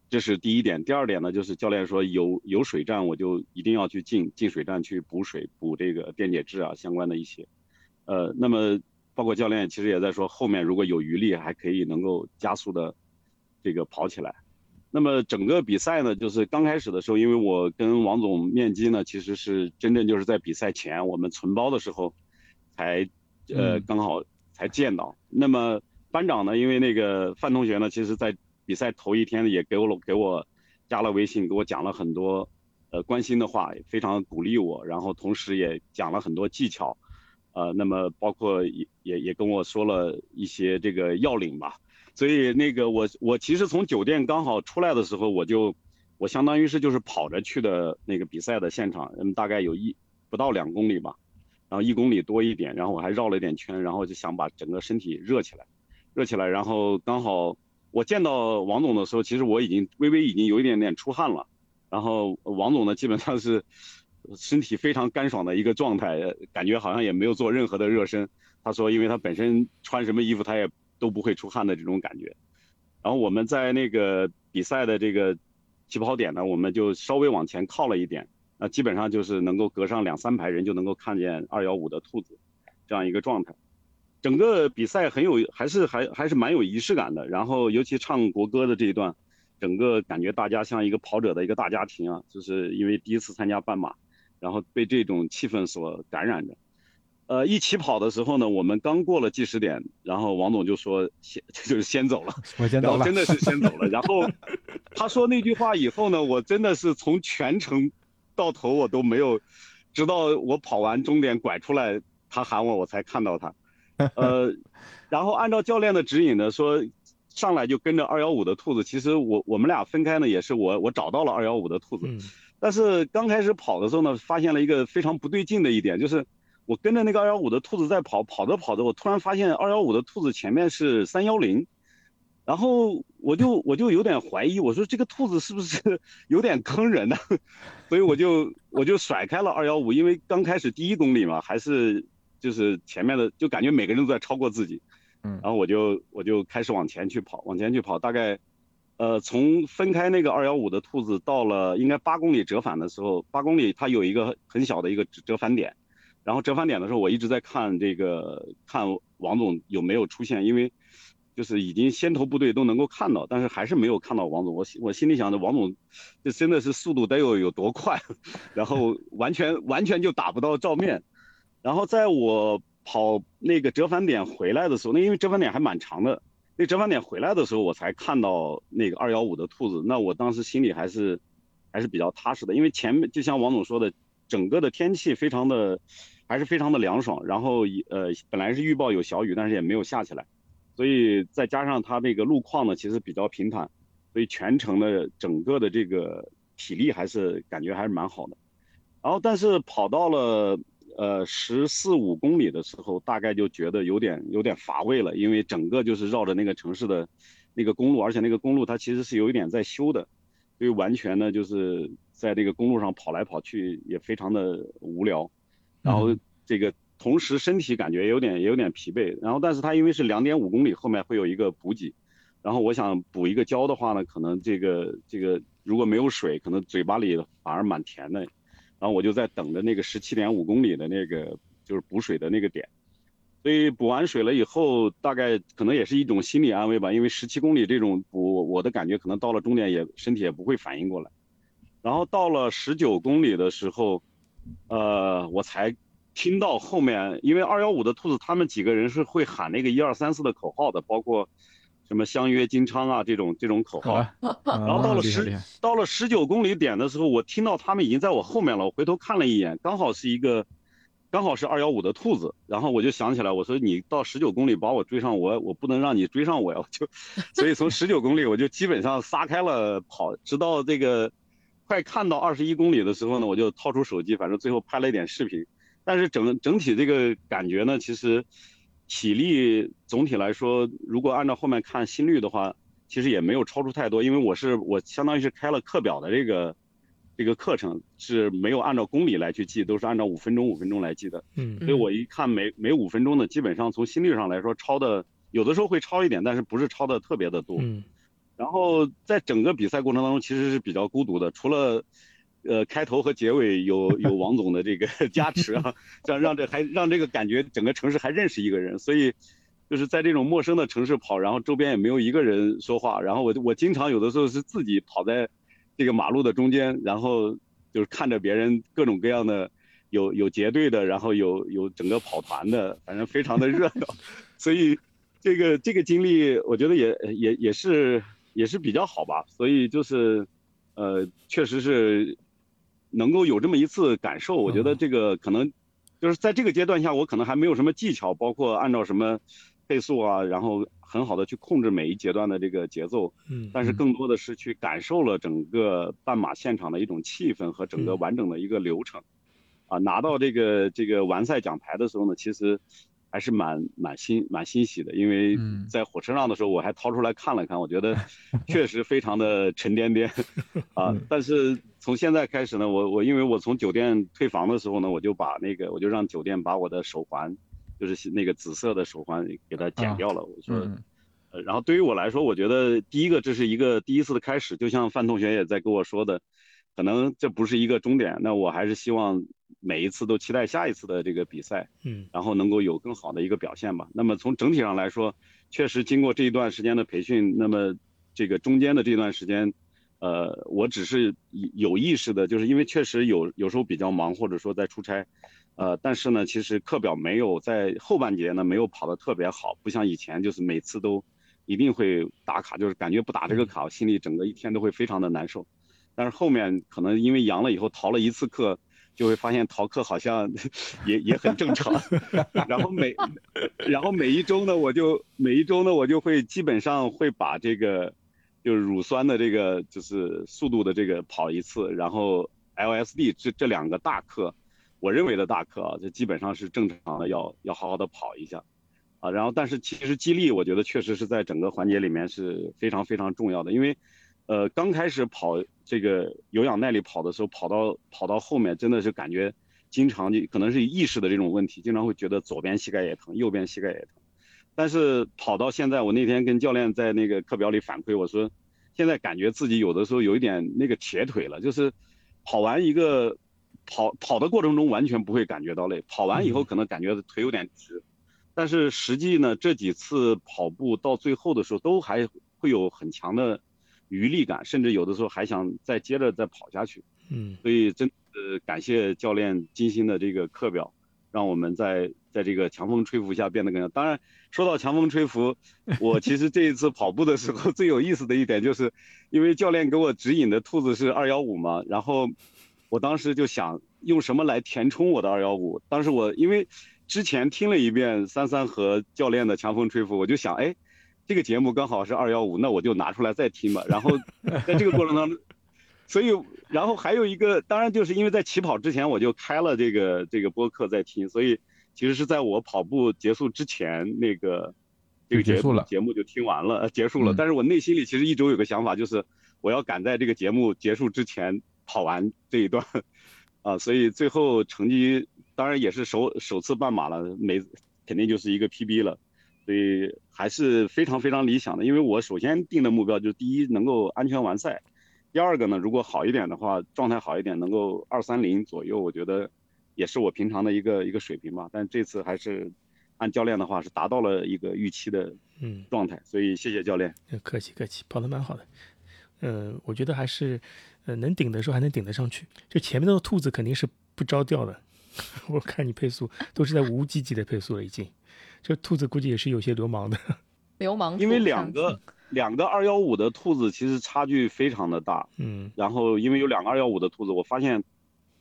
Speaker 5: 这是第一点。第二点呢，就是教练说有有水站，我就一定要去进进水站去补水，补这个电解质啊相关的一些。呃，那么包括教练其实也在说，后面如果有余力，还可以能够加速的这个跑起来。那么整个比赛呢，就是刚开始的时候，因为我跟王总面基呢，其实是真正就是在比赛前我们存包的时候，才呃刚好才见到。那么班长呢，因为那个范同学呢，其实在比赛头一天也给我了给我加了微信，给我讲了很多呃关心的话，非常鼓励我，然后同时也讲了很多技巧，呃，那么包括也也也跟我说了一些这个要领吧。所以那个我我其实从酒店刚好出来的时候，我就我相当于是就是跑着去的那个比赛的现场，嗯，大概有一不到两公里吧，然后一公里多一点，然后我还绕了一点圈，然后就想把整个身体热起来，热起来，然后刚好。我见到王总的时候，其实我已经微微已经有一点点出汗了，然后王总呢基本上是身体非常干爽的一个状态，感觉好像也没有做任何的热身。他说，因为他本身穿什么衣服他也都不会出汗的这种感觉。然后我们在那个比赛的这个起跑点呢，我们就稍微往前靠了一点，那基本上就是能够隔上两三排人就能够看见二幺五的兔子这样一个状态。整个比赛很有，还是还还是蛮有仪式感的。然后尤其唱国歌的这一段，整个感觉大家像一个跑者的一个大家庭啊，就是因为第一次参加半马，然后被这种气氛所感染着。呃，一起跑的时候呢，我们刚过了计时点，然后王总就说先 就是先走了，
Speaker 1: 我先走了，
Speaker 5: 真的是先走了。然后 他说那句话以后呢，我真的是从全程到头我都没有，直到我跑完终点拐出来，他喊我我才看到他。呃，然后按照教练的指引呢，说上来就跟着二幺五的兔子。其实我我们俩分开呢，也是我我找到了二幺五的兔子，但是刚开始跑的时候呢，发现了一个非常不对劲的一点，就是。我跟着那个二幺五的兔子在跑，跑着跑着，我突然发现二幺五的兔子前面是三幺零，然后我就我就有点怀疑，我说这个兔子是不是 有点坑人呢？所以我就我就甩开了二幺五，因为刚开始第一公里嘛，还是就是前面的就感觉每个人都在超过自己，嗯，然后我就我就开始往前去跑，往前去跑，大概呃从分开那个二幺五的兔子到了应该八公里折返的时候，八公里它有一个很小的一个折返点。然后折返点的时候，我一直在看这个，看王总有没有出现，因为就是已经先头部队都能够看到，但是还是没有看到王总。我我心里想着，王总这真的是速度得有有多快，然后完全完全就打不到照面。然后在我跑那个折返点回来的时候，那因为折返点还蛮长的，那折返点回来的时候，我才看到那个二幺五的兔子。那我当时心里还是还是比较踏实的，因为前面就像王总说的，整个的天气非常的。还是非常的凉爽，然后呃本来是预报有小雨，但是也没有下起来，所以再加上它那个路况呢，其实比较平坦，所以全程的整个的这个体力还是感觉还是蛮好的。然后但是跑到了呃十四五公里的时候，大概就觉得有点有点乏味了，因为整个就是绕着那个城市的那个公路，而且那个公路它其实是有一点在修的，所以完全呢就是在那个公路上跑来跑去也非常的无聊。然后这个同时身体感觉有点有点疲惫，然后但是它因为是两点五公里后面会有一个补给，然后我想补一个胶的话呢，可能这个这个如果没有水，可能嘴巴里反而蛮甜的，然后我就在等着那个十七点五公里的那个就是补水的那个点，所以补完水了以后，大概可能也是一种心理安慰吧，因为十七公里这种补，我的感觉可能到了终点也身体也不会反应过来，然后到了十九公里的时候。呃，我才听到后面，因为二幺五的兔子他们几个人是会喊那个一二三四的口号的，包括什么相约金昌啊这种这种口号。然后到了十到了十九公里点的时候，我听到他们已经在我后面了。我回头看了一眼，刚好是一个，刚好是二幺五的兔子。然后我就想起来，我说你到十九公里把我追上，我我不能让你追上我呀！就 所以从十九公里我就基本上撒开了跑，直到这个。快看到二十一公里的时候呢，我就掏出手机，反正最后拍了一点视频。但是整整体这个感觉呢，其实体力总体来说，如果按照后面看心率的话，其实也没有超出太多。因为我是我相当于是开了课表的这个这个课程，是没有按照公里来去记，都是按照五分钟五分钟来记的。嗯，所以我一看每每五分钟呢，基本上从心率上来说超的，有的时候会超一点，但是不是超的特别的多。嗯。然后在整个比赛过程当中，其实是比较孤独的，除了，呃，开头和结尾有有王总的这个 加持啊，让让这还让这个感觉整个城市还认识一个人，所以就是在这种陌生的城市跑，然后周边也没有一个人说话，然后我我经常有的时候是自己跑在这个马路的中间，然后就是看着别人各种各样的有有结队的，然后有有整个跑团的，反正非常的热闹，所以这个这个经历我觉得也也也是。也是比较好吧，所以就是，呃，确实是能够有这么一次感受。我觉得这个可能就是在这个阶段下，我可能还没有什么技巧，包括按照什么配速啊，然后很好的去控制每一阶段的这个节奏。嗯。但是更多的是去感受了整个半马现场的一种气氛和整个完整的一个流程。啊，拿到这个这个完赛奖牌的时候呢，其实。还是蛮蛮欣蛮欣喜的，因为在火车上的时候，我还掏出来看了看，我觉得 确实非常的沉甸甸 啊。但是从现在开始呢，我我因为我从酒店退房的时候呢，我就把那个我就让酒店把我的手环，就是那个紫色的手环给它剪掉了。我说，呃，然后对于我来说，我觉得第一个这是一个第一次的开始，就像范同学也在跟我说的，可能这不是一个终点，那我还是希望每一次都期待下一次的这个比赛，
Speaker 2: 嗯
Speaker 5: 然后能够有更好的一个表现吧。那么从整体上来说，确实经过这一段时间的培训，那么这个中间的这段时间，呃，我只是有有意识的，就是因为确实有有时候比较忙，或者说在出差，呃，但是呢，其实课表没有在后半节呢没有跑得特别好，不像以前就是每次都一定会打卡，就是感觉不打这个卡，我心里整个一天都会非常的难受。但是后面可能因为阳了以后逃了一次课，就会发现逃课好像 也也很正常。然后每然后每一周呢，我就每一周呢，我就会基本上会把这个就是乳酸的这个就是速度的这个跑一次，然后 LSD 这这两个大课，我认为的大课啊，这基本上是正常的，要要好好的跑一下。啊，然后但是其实激励，我觉得确实是在整个环节里面是非常非常重要的，因为，呃，刚开始跑这个有氧耐力跑的时候，跑到跑到后面真的是感觉经常就可能是意识的这种问题，经常会觉得左边膝盖也疼，右边膝盖也疼。但是跑到现在，我那天跟教练在那个课表里反馈，我说现在感觉自己有的时候有一点那个铁腿了，就是跑完一个跑跑的过程中完全不会感觉到累，跑完以后可能感觉腿有点直。但是实际呢，这几次跑步到最后的时候，都还会有很强的余力感，甚至有的时候还想再接着再跑下去。
Speaker 2: 嗯
Speaker 5: 所以真呃感谢教练精心的这个课表，让我们在在这个强风吹拂下变得更加。当然，说到强风吹拂，我其实这一次跑步的时候 最有意思的一点就是，因为教练给我指引的兔子是二幺五嘛，然后我当时就想用什么来填充我的二幺五。当时我因为之前听了一遍三三和教练的强风吹拂，我就想，哎，这个节目刚好是二幺五，那我就拿出来再听吧。然后在这个过程当中，所以然后还有一个，当然就是因为在起跑之前我就开了这个这个播客在听，所以其实是在我跑步结束之前，那个这个
Speaker 1: 结束了
Speaker 5: 节目就听完了，呃结束了。
Speaker 1: 嗯
Speaker 5: 但是我内心里其实一直有个想法，就是我要赶在这个节目结束之前跑完这一段，啊，所以最后成绩当然也是首首次半马了，每肯定就是一个 PB 了，所以还是非常非常理想的。因为我首先定的目标就是第一能够安全完赛，第二个呢，如果好一点的话，状态好一点，能够二三零左右，我觉得也是我平常的一个一个水平吧。但这次还是按教练的话是达到了一个预期的
Speaker 2: 嗯，
Speaker 5: 状态，所以谢谢教练。
Speaker 2: 嗯客气客气，跑得蛮好的。呃，我觉得还是，呃，能顶的时候还能顶得上去。就前面那个兔子肯定是不着调的，我看你配速都是在无几几的配速了已经。这兔子估计也是有些流氓的。
Speaker 3: 流氓
Speaker 5: 因为两个两个二幺五的兔子其实差距非常的大，
Speaker 2: 嗯
Speaker 5: 然后因为有两个二幺五的兔子，我发现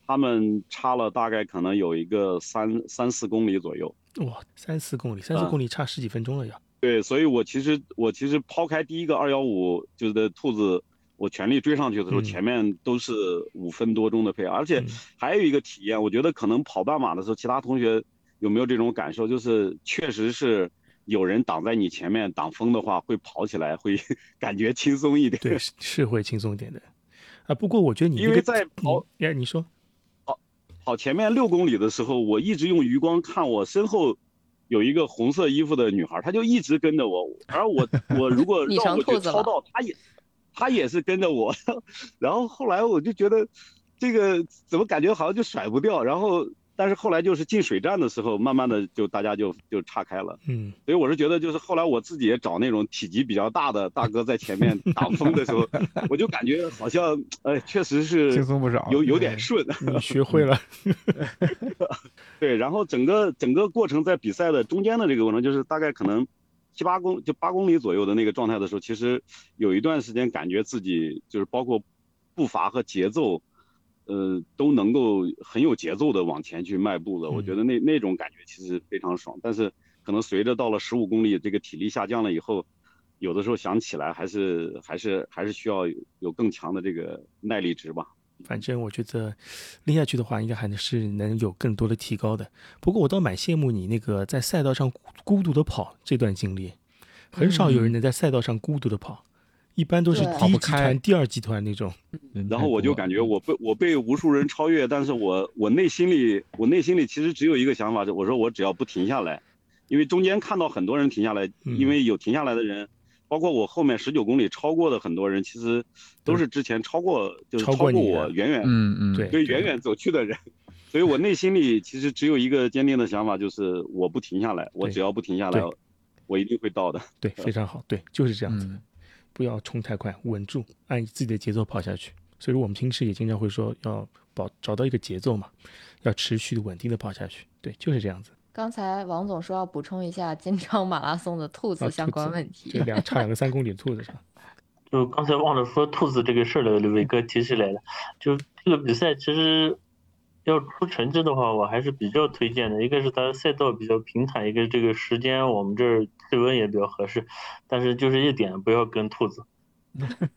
Speaker 5: 他们差了大概可能有一个三三四公里左右。
Speaker 2: 哇，三四公里，三四
Speaker 5: 啊
Speaker 2: 公里差十几分钟了要。
Speaker 5: 对，所以我其实我其实抛开第一个二幺五就是的兔子，我全力追上去的时候，
Speaker 2: 嗯
Speaker 5: 前面都是五分多钟的配，而且
Speaker 2: 嗯
Speaker 5: 还有一个体验，我觉得可能跑半马的时候，其他同学有没有这种感受？就是确实是有人挡在你前面挡风的话，会跑起来会 感觉轻松一点。
Speaker 2: 对，是是会轻松一点的。啊，不过我觉得你
Speaker 5: 因为在 跑
Speaker 2: 你，哎，你说，
Speaker 5: 跑跑前面六公里的时候，我一直用余光看我身后有一个红色衣服的女孩，她就一直跟着我，而我 我如果
Speaker 3: 你
Speaker 5: 绕过去超到，她也她也是跟着我，然后后来我就觉得这个怎么感觉好像就甩不掉，然后但是后来就是进水站的时候，慢慢的就大家就就岔开了，
Speaker 2: 嗯，
Speaker 5: 所以我是觉得就是后来我自己也找那种体积比较大的大哥在前面 挡风的时候，我就感觉好像哎确实是
Speaker 1: 轻松不少。
Speaker 5: 有有点顺。
Speaker 2: 你学会了。
Speaker 5: 对，然后整个整个过程在比赛的中间的这个过程，就是大概可能七八公就八公里左右的那个状态的时候，其实有一段时间感觉自己就是包括步伐和节奏，呃，都能够很有节奏的往前去迈步的。我觉得那那种感觉其实非常爽。但是可能随着到了十五公里，这个体力下降了以后，有的时候想起来还是还是还是需要有有更强的这个耐力值吧。
Speaker 2: 反正我觉得练下去的话，应该还是能有更多的提高的。不过我倒蛮羡慕你那个在赛道上孤孤独的跑这段经历，很少有人能在赛道上孤独的跑，一般都是
Speaker 3: 对。
Speaker 2: 第一集团、第二集团那种。
Speaker 5: 然后我就感觉我被我被无数人超越，但是我我内心里我内心里其实只有一个想法，就我说我只要不停下来，因为中间看到很多人停下来，
Speaker 2: 嗯
Speaker 5: 因为有停下来的人，包括我后面十九公里超过的很多人，其实都是之前超过就是
Speaker 2: 超
Speaker 5: 超过我远远
Speaker 1: 嗯嗯，
Speaker 2: 对
Speaker 5: 对远远走去的人，所以我内心里其实只有一个坚定的想法，就是我不停下来，我只要不停下来，我一定会到的。
Speaker 2: 对，非常好，对，就是这样子。的，
Speaker 1: 嗯
Speaker 2: 不要冲太快，稳住，按自己的节奏跑下去。所以说，我们平时也经常会说要保找到一个节奏嘛，要持续的稳定的跑下去。对，就是这样子。
Speaker 3: 刚才王总说要补充一下金昌马拉松的兔
Speaker 2: 啊
Speaker 3: 子相关问题。
Speaker 2: 这两差两个三公里的兔子是吧？
Speaker 4: 就刚才忘了说兔子这个事儿了，伟哥提起来了。就这个比赛，其实要出成绩的话，我还是比较推荐的。一个是它赛道比较平坦，一个是这个时间我们这儿气温也比较合适。但是就是一点，不要跟兔子，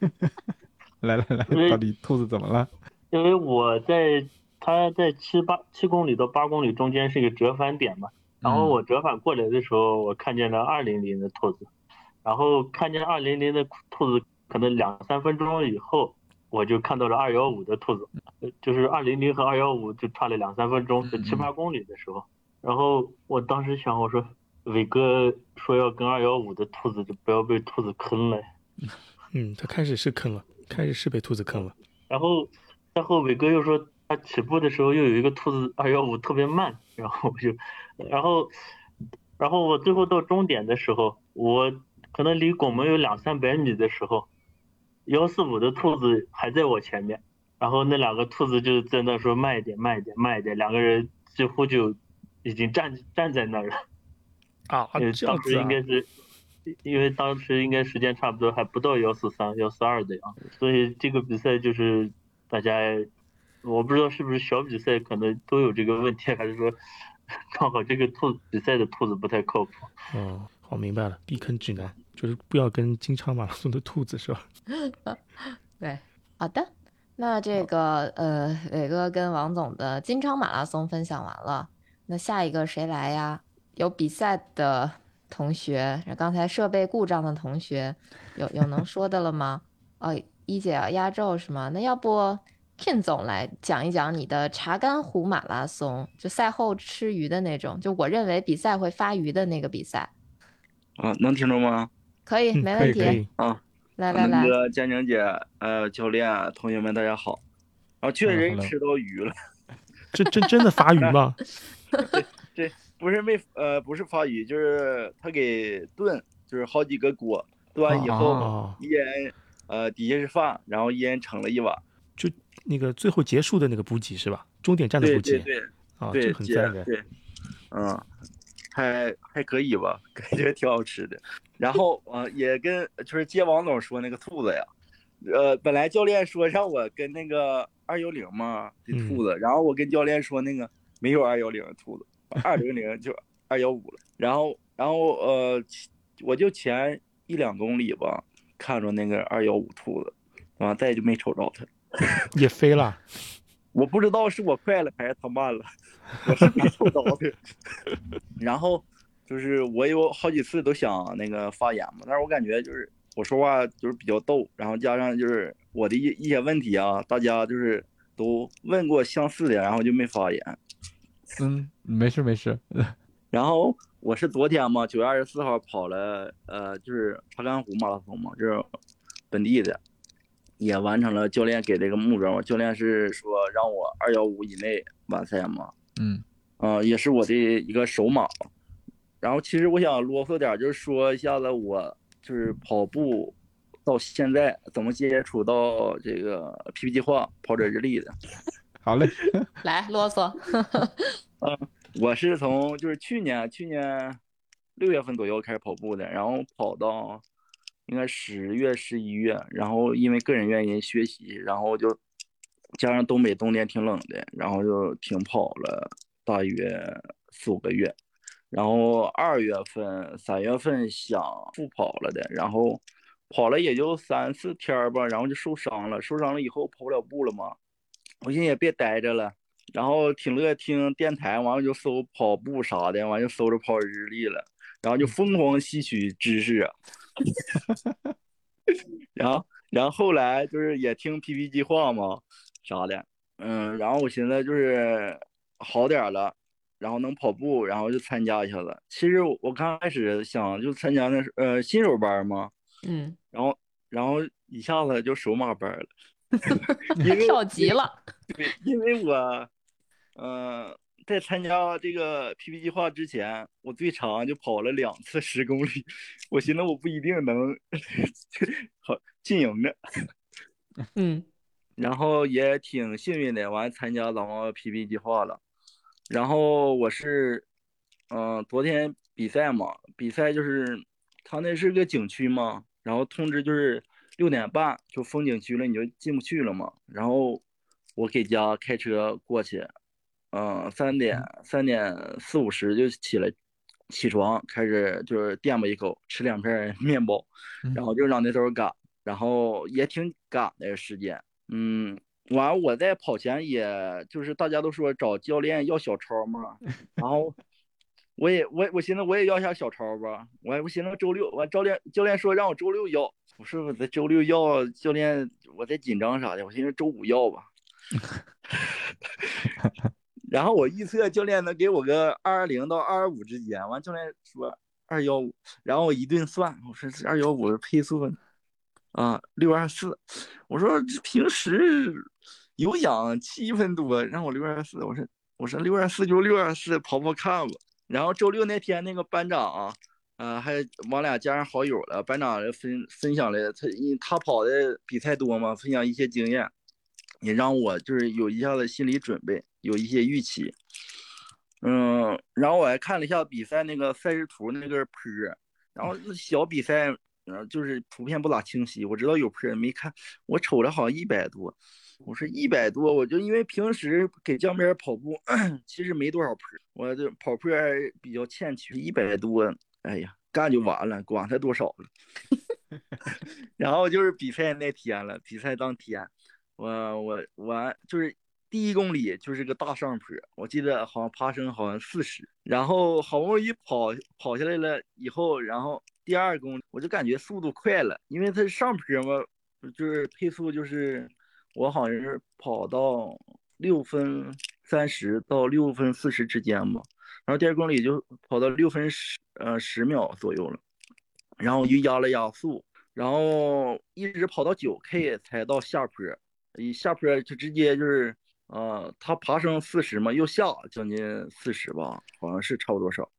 Speaker 1: 来来来，到底兔子怎么了？
Speaker 4: 因为我在它在七八七公里到八公里中间是一个折返点嘛。然后
Speaker 1: 嗯
Speaker 4: 我折返过来的时候，我看见了二零零的兔子，然后看见二零零的兔子，可能两三分钟以后，我就看到了二幺五的兔子，呃就是二零零和二幺五就差了两三分钟，就七八公里的时候，然后我当时想，我说伟哥说要跟二幺五的兔子，就不要被兔子坑了。
Speaker 2: 嗯，他开始是坑了，开始是被兔子坑了。
Speaker 4: 然后，然后伟哥又说他起步的时候又有一个兔子二幺五特别慢，然后我就，然后，然后我最后到终点的时候，我可能离拱门有两三百米的时候，幺四五的兔子还在我前面，然后那两个兔子就在那说慢一点，慢一点，慢一点，两个人几乎就已经站站在那儿了。
Speaker 2: 啊，
Speaker 4: 因为当时应该是，因为当时应该时间差不多还不到幺四三、幺四二的样子，所以这个比赛就是大家，我不知道是不是小比赛可能都有这个问题，还是说 刚好这个兔比赛的兔子不太靠谱。
Speaker 2: 嗯，好明白了，避坑指南就是不要跟金昌马拉松的兔子是吧？
Speaker 3: 对，好的。那这个呃，伟哥跟王总的金昌马拉松分享完了，那下一个谁来呀？有比赛的同学，刚才设备故障的同学，有有能说的了吗？哦，一姐要压轴是吗？那要不 Kin 总来讲一讲你的查干湖马拉松，就赛后吃鱼的那种，就我认为比赛会发鱼的那个比赛，
Speaker 6: 啊，能听着吗？
Speaker 3: 可以，
Speaker 2: 嗯
Speaker 3: 没问题。
Speaker 2: 可以可以，
Speaker 6: 啊，
Speaker 3: 来来来
Speaker 6: 那，个佳宁姐，呃，教练，同学们，大家好。啊，确实吃到鱼了，
Speaker 2: 这真真的发鱼吗？
Speaker 6: 这不是没呃不是发鱼，就是他给炖，就是好几个锅，炖完以后，
Speaker 2: 哦，
Speaker 6: 一人呃底下是饭，然后一人盛了一碗。
Speaker 2: 就那个最后结束的那个补给是吧？终点站的补给
Speaker 6: 对对对
Speaker 2: 啊，这，个很赞的。
Speaker 6: 对，嗯，还还可以吧，感觉挺好吃的。然后呃也跟就是接王总说那个兔子呀，呃本来教练说让我跟那个二幺零嘛的兔子，然后我跟教练说那个没有二幺零的兔子，二零零就二幺五了。然后然后呃我就前一两公里吧看着那个二幺五兔子，完再就没瞅着它。
Speaker 2: 也飞了，
Speaker 6: 我不知道是我快了还是他慢了，我是没瞅着 的。然后就是我有好几次都想那个发言嘛，但是我感觉就是我说话就是比较逗，然后加上就是我的一一些问题啊，大家就是都问过相似的，然后就没发言。
Speaker 1: 嗯，没事没事，
Speaker 6: 然后我是昨天嘛，九月二十四号跑了，呃，就是查干湖马拉松嘛，就是本地的，也完成了教练给这个目标嘛。教练是说让我二幺五以内完赛嘛，
Speaker 1: 嗯
Speaker 6: 呃，也是我的一个首马。然后其实我想啰嗦点儿，就是说一下子我就是跑步到现在怎么接触到这个 PP 计划跑者日历的。
Speaker 1: 好嘞，
Speaker 3: 来啰嗦。
Speaker 6: 嗯我是从就是去年去年六月份左右开始跑步的，然后跑到应该十月十一月，然后因为个人原因学习，然后就加上东北冬天挺冷的，然后就停跑了大约四五个月，然后二月份三月份想复跑了的，然后跑了也就三四天儿吧，然后就受伤了，受伤了以后跑不了步了嘛，我寻思也别待着了。然后挺乐听电台，完了就搜跑步啥的，完就搜着跑日历了，然后就疯狂吸取知识啊。然后，然后后来就是也听 PP 计划嘛，啥的，嗯，然后我寻思就是好点了，然后能跑步，然后就参加一下子。其实我我刚开始想就参加那呃新手班嘛，
Speaker 3: 嗯，
Speaker 6: 然后然后一下子就手马班了，因为
Speaker 3: 跳级了。
Speaker 6: 对，因为我，嗯、在参加这个 PP 计划之前，我最长就跑了两次十公里，我寻思我不一定能 好进营的，
Speaker 3: 嗯
Speaker 6: 然后也挺幸运的，完参加咱们 PP 计划了。然后我是，嗯、昨天比赛嘛，比赛就是他那是个景区嘛，然后通知就是六点半就封景区了，你就进不去了嘛。然后我给家开车过去，嗯、三点三点四五十就起来，起床开始就是垫吧一口，吃两片面包，然后就让那头赶，然后也挺赶的时间。嗯，完我在跑前也就是大家都说找教练要小抄嘛，然后我也我我寻思我也要一下小抄吧，我我寻思周六完教练教练说让我周六要，我说我在周六要教练我在紧张啥的，我寻思周五要吧，然后我预测教练能给我个二二零到二二五之间，完教练说二幺五，然后我一顿算，我说这二幺五的配速啊六二四，我说这平时有氧七分多，让我六二四，我说我说六二四就六二四，跑跑看吧。然后周六那天那个班长啊，呃，还往俩加上好友了，班长分分享了他因他跑的比赛多嘛，分享一些经验，也让我就是有一下子心理准备，有一些预期。嗯，然后我还看了一下比赛那个赛事图那个坡，然后小比赛，就是图片不咋清晰，我知道有坡儿没看，我瞅着好像一百多，我说一百多，我就因为平时给江边跑步，其实没多少坡儿，我就跑坡儿比较欠缺，一百多，哎呀，干就完了，管他多少了。然后就是比赛那天了，比赛当天，我我我就是第一公里就是个大上坡，我记得好像爬升好像四十，然后好不容易跑跑下来了以后，然后第二公里我就感觉速度快了，因为它是上坡嘛，就是配速就是我好像是跑到六分三十到六分四十之间吧，然后第二公里就跑到六分十呃十秒左右了，然后我就压了压速，然后一直跑到九 K 才到下坡，一下坡就直接就是呃，他爬升四十嘛，又下将近四十吧，好像是差不多少。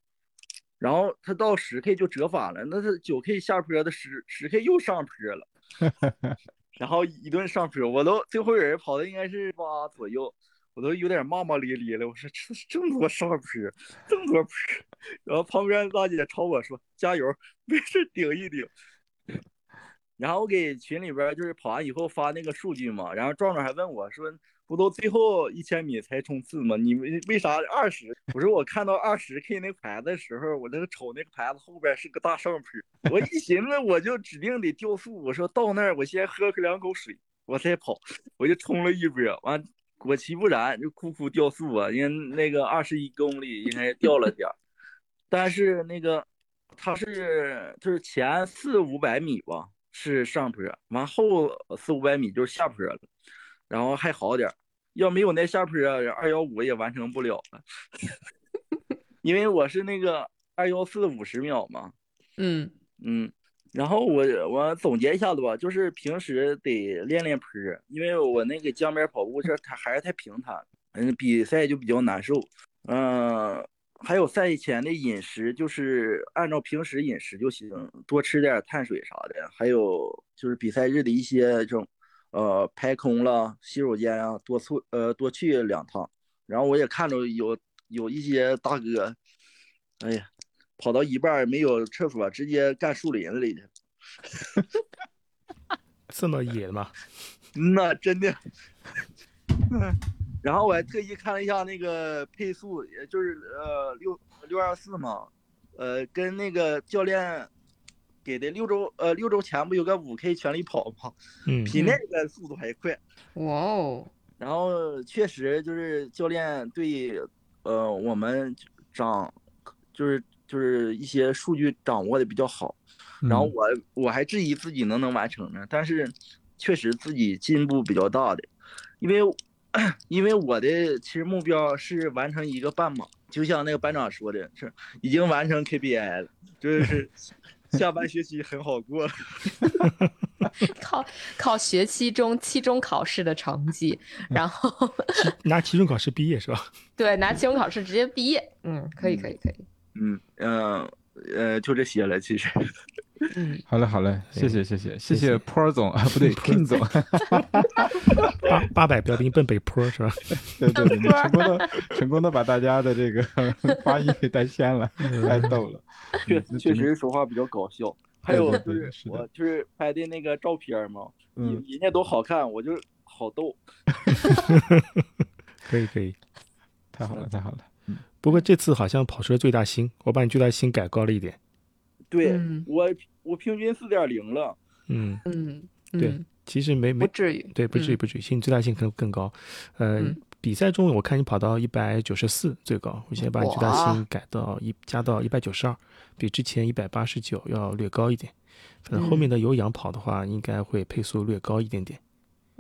Speaker 6: 然后他到十 K 就折返了，那它九 K 下坡的十十 K 又上坡了，然后一顿上坡，我都最后人跑的应该是八左右，我都有点骂骂咧咧了。我说这这么多上坡，这么多坡，然后旁边大姐朝我说加油，没事顶一顶。然后我给群里边就是跑完以后发那个数据嘛，然后壮壮还问我说，不都最后一千米才冲刺吗？你们为啥二十？我说我看到二十 K 那牌子的时候，我那个瞅那个牌子后边是个大上坡，我一寻思我就指定得掉速，我说到那儿我先喝两口水，我再跑，我就冲了一波，完果其不然就哭哭掉速啊，因为那个二十一公里应该掉了点儿，但是那个他是就是前四五百米吧。是上坡，完后四五百米就是下坡了，然后还好点儿。要没有那下坡，二幺五也完成不了了，因为我是那个二幺四五十秒嘛。
Speaker 3: 嗯
Speaker 6: 嗯，然后我我总结一下子吧，就是平时得练练坡，因为我那个江边跑步这它还是太平坦，嗯，比赛就比较难受。嗯。还有赛前的饮食，就是按照平时饮食就行，多吃点碳水啥的。还有就是比赛日的一些这种，呃，排空了，洗手间啊，多去呃多去两趟。然后我也看着有有一些大哥，哎呀，跑到一半没有厕所，直接干树林里去。
Speaker 2: 这么野吗？
Speaker 6: 那真的。然后我还特意看了一下那个配速，也就是呃六六二四嘛，呃跟那个教练给的六周呃六周前不有个五 K 全力跑吗？
Speaker 2: 嗯，
Speaker 6: 比那个速度还快。
Speaker 3: 哇哦！
Speaker 6: 然后确实就是教练对呃我们掌就是就是一些数据掌握的比较好，然后我我还质疑自己能不能完成呢，但是确实自己进步比较大的，因为。因为我的其实目标是完成一个半马，就像那个班长说的，是已经完成 KPI 了，就是 下半学期很好过了。
Speaker 3: 靠靠学期中期中考试的成绩，然后
Speaker 2: 拿期中考试毕业是吧？
Speaker 3: 对拿期中考试直接毕业。嗯，可以可以可以。
Speaker 6: 嗯嗯呃，就这些了，其实。
Speaker 3: 嗯，
Speaker 1: 好嘞，好嘞，谢谢，谢谢，谢谢坡儿总啊，不对，King 总，
Speaker 2: 八八百标兵奔北坡是吧？
Speaker 1: 对对对，你成功的 成功的把大家的这个发音给带偏了，太逗了。
Speaker 6: 确
Speaker 1: 嗯
Speaker 6: 确实说话比较搞笑。还有就是我就是拍的那个照片嘛，
Speaker 1: 嗯
Speaker 6: 人人家都好看，我就好逗。
Speaker 2: 可以可以。
Speaker 1: 太好了，太好了。
Speaker 2: 不过这次好像跑出了最大星，我把你最大星改高了一点。
Speaker 6: 对、
Speaker 3: 嗯
Speaker 6: 我我平均四点零了。
Speaker 2: 嗯，
Speaker 3: 嗯，
Speaker 2: 对
Speaker 3: 嗯，
Speaker 2: 其实没没
Speaker 3: 不至于，
Speaker 2: 对，不至于
Speaker 3: 嗯
Speaker 2: 不至于，其实你最大性可能更高。呃，
Speaker 3: 嗯
Speaker 2: 比赛中我看你跑到一百九十四最高，我现在把你最大
Speaker 3: 哇
Speaker 2: 性改到一加到一百九十二，比之前一百八十九要略高一点。反正后面的有氧跑的话，应该会配速略高一点点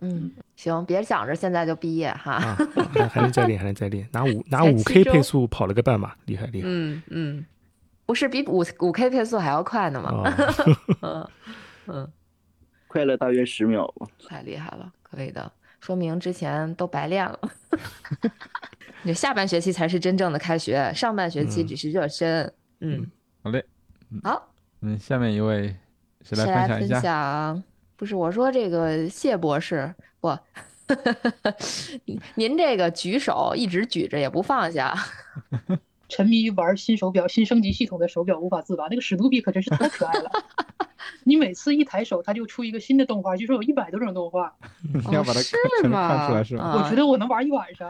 Speaker 3: 嗯，行，别想着现在就毕业哈。
Speaker 2: 啊，还还能再练，还能再练，拿五 拿五 K 配速跑了个半马，厉害厉害。
Speaker 3: 嗯嗯，不是比五五 K 配速还要快呢吗？
Speaker 2: 哦，
Speaker 3: 嗯嗯，
Speaker 6: 快了大约十秒吧。
Speaker 3: 太厉害了，可以的，说明之前都白练了。你下半学期才是真正的开学，上半学期
Speaker 2: 嗯
Speaker 3: 只是热身。嗯，
Speaker 1: 好嘞，
Speaker 3: 好，
Speaker 1: 嗯，下面一位谁来
Speaker 3: 谁来分
Speaker 1: 分享一下？
Speaker 3: 享？不是我说这个谢博士不，您这个举手一直举着也不放下。
Speaker 7: 沉迷于玩新手表、新升级系统的手表无法自拔。那个史努比可真是太可爱了，你每次一抬手，它就出一个新的动画，据说有一百多种动画，
Speaker 1: 你要把它看全
Speaker 3: 吗
Speaker 1: 看出来是吗？
Speaker 3: 啊
Speaker 7: 我觉得我能玩一晚上。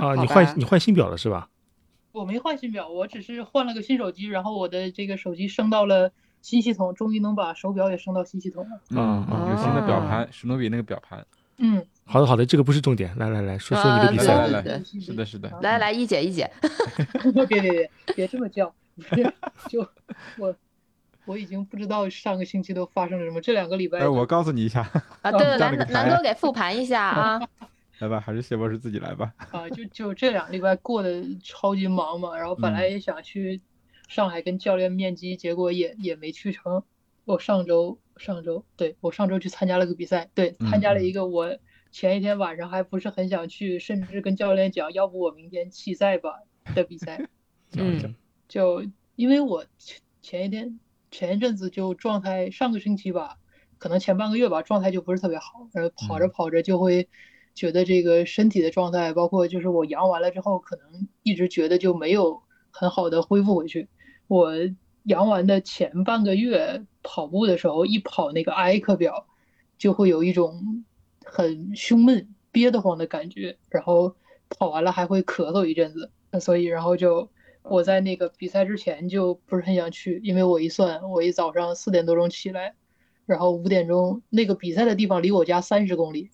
Speaker 2: 啊，你换你换新表了是吧？
Speaker 7: 我没换新表，我只是换了个新手机，然后我的这个手机升到了新系统，终于能把手表也升到新系统了。
Speaker 1: 嗯，
Speaker 2: 啊
Speaker 1: 有新的表
Speaker 3: 啊
Speaker 1: 盘，史努比那个表盘。
Speaker 7: 嗯，
Speaker 2: 好的好的，这个不是重点，来来来说说你的比赛。
Speaker 1: 来来是的，是的。
Speaker 3: 来来，一姐一姐，
Speaker 7: 别别别别这么叫，就我我已经不知道上个星期都发生了什么，这两个礼拜
Speaker 1: 哎，我告诉你一下，
Speaker 3: 啊，对了，南南哥给复盘一下啊。
Speaker 1: 来吧，还是谢博士自己来吧。
Speaker 7: 啊，就就这两个礼拜过得超级忙嘛，然后本来
Speaker 1: 嗯
Speaker 7: 也想去上海跟教练面基，结果也也没去成。我上周上周对我上周去参加了个比赛，对，参加了
Speaker 1: 嗯
Speaker 7: 一个我前一天晚上还不是很想去，甚至跟教练讲，要不我明天弃赛吧的比赛。
Speaker 3: 嗯
Speaker 7: 就因为我前前一天前一阵子就状态，上个星期吧，可能前半个月吧，状态就不是特别好，然后跑着
Speaker 1: 嗯
Speaker 7: 跑着就会觉得这个身体的状态，包括就是我阳完了之后，可能一直觉得就没有很好的恢复回去。我阳完的前半个月跑步的时候，一跑那个埃克表，就会有一种很胸闷、憋得慌的感觉，然后跑完了还会咳嗽一阵子，那所以然后就我在那个比赛之前就不是很想去，因为我一算，我一早上四点多钟起来，然后五点钟那个比赛的地方离我家三十公里，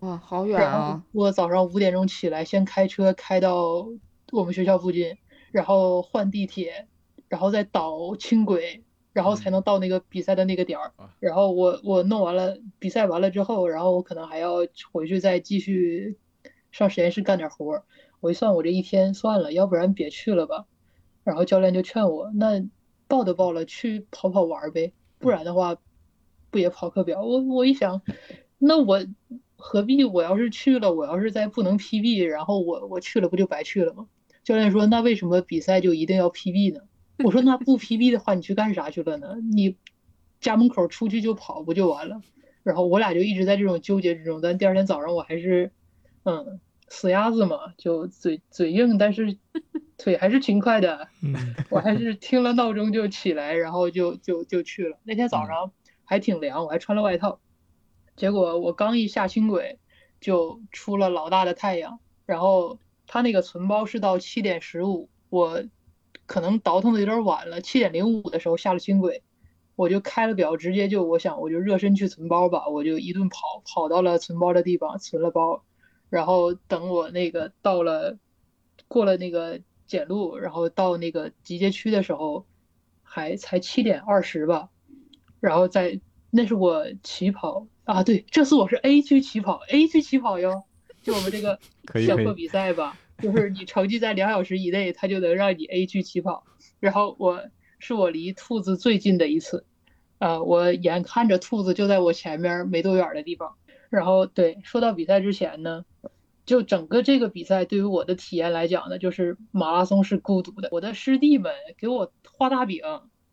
Speaker 3: 哇，好远啊！
Speaker 7: 我早上五点钟起来，先开车开到我们学校附近，然后换地铁，然后再倒轻轨，然后才能到那个比赛的那个点儿
Speaker 1: 啊。
Speaker 7: 然后我我弄完了比赛完了之后，然后我可能还要回去再继续上实验室干点活儿。我一算，我这一天算了，要不然别去了吧。然后教练就劝我，那报都报了，去跑跑玩呗，不然的话不也跑课表？我我一想，那我何必？我要是去了，我要是再不能 PB，然后我我去了不就白去了吗？教练说，那为什么比赛就一定要 PB 呢？我说那不 PB 的话，你去干啥去了呢？你家门口出去就跑不就完了？然后我俩就一直在这种纠结之中，但第二天早上我还是，嗯，死鸭子嘛，就嘴嘴硬，但是腿还是勤快的。
Speaker 2: 嗯
Speaker 7: 我还是听了闹钟就起来，然后就就就去了。那天早上还挺凉，我还穿了外套。结果我刚一下轻轨，就出了老大的太阳。然后他那个存包是到七点十五，我可能倒腾的有点晚了，七点零五的时候下了轻轨，我就开了表，直接就我想我就热身去存包吧，我就一顿跑，跑到了存包的地方存了包，然后等我那个到了过了那个检录，然后到那个集结区的时候，还才七点二十吧，然后在那是我起跑啊，对，这次我是 A 区起跑，A 区起跑哟，就我们这个小破比赛吧，就是你成绩在两小时以内，他就能让你 A 区起跑，然后我是我离兔子最近的一次。呃，我眼看着兔子就在我前面没多远的地方。然后对，说到比赛之前呢，就整个这个比赛对于我的体验来讲呢，就是马拉松是孤独的。我的师弟们给我画大饼，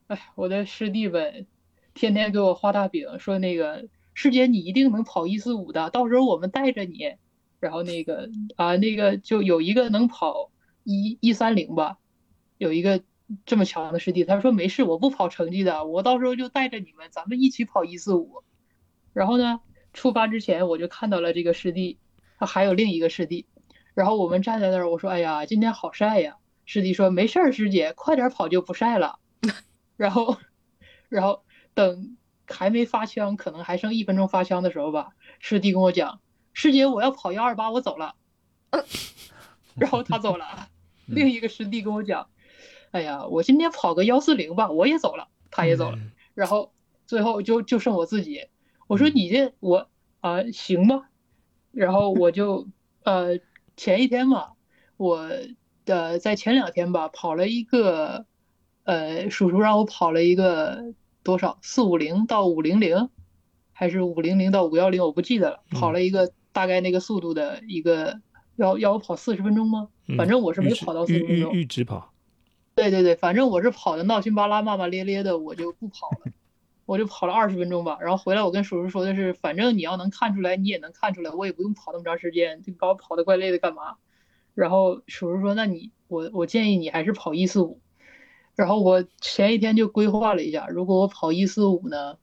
Speaker 7: 哎，我的师弟们天天给我画大饼，说那个师姐你一定能跑一四五的，到时候我们带着你。然后那个啊，那个就有一个能跑一一三零吧，有一个这么强的师弟，他说没事，我不跑成绩的，我到时候就带着你们，咱们一起跑一四五。然后呢，出发之前我就看到了这个师弟，他还有另一个师弟，然后我们站在那儿，我说哎呀，今天好晒呀。师弟说没事儿，师姐快点跑就不晒了。然后，然后等还没发枪，可能还剩一分钟发枪的时候吧，师弟跟我讲。师姐，我要跑幺二八，我走了。然后他走了。另一个师弟跟我讲：“哎呀，我今天跑个幺四零吧，我也走了。”他也走了。然后最后就就剩我自己。我说：“你这我啊，行吧。”然后我就呃前一天嘛，我的在前两天吧跑了一个呃叔叔让我跑了一个多少四五零到五零零，还是五零零到五幺零，我不记得了。跑了一个。大概那个速度的一个要要我跑四十分钟吗？反正我是没跑到四十分钟。
Speaker 2: 预直跑。
Speaker 7: 对对对，反正我是跑的闹心巴拉、骂骂咧咧的，我就不跑了，我就跑了二十分钟吧。然后回来，我跟叔叔说的是，反正你要能看出来，你也能看出来，我也不用跑那么长时间，就把我跑的怪累的，干嘛？然后叔叔说，那你我我建议你还是跑一四五。然后我前一天就规划了一下，如果我跑一四五呢，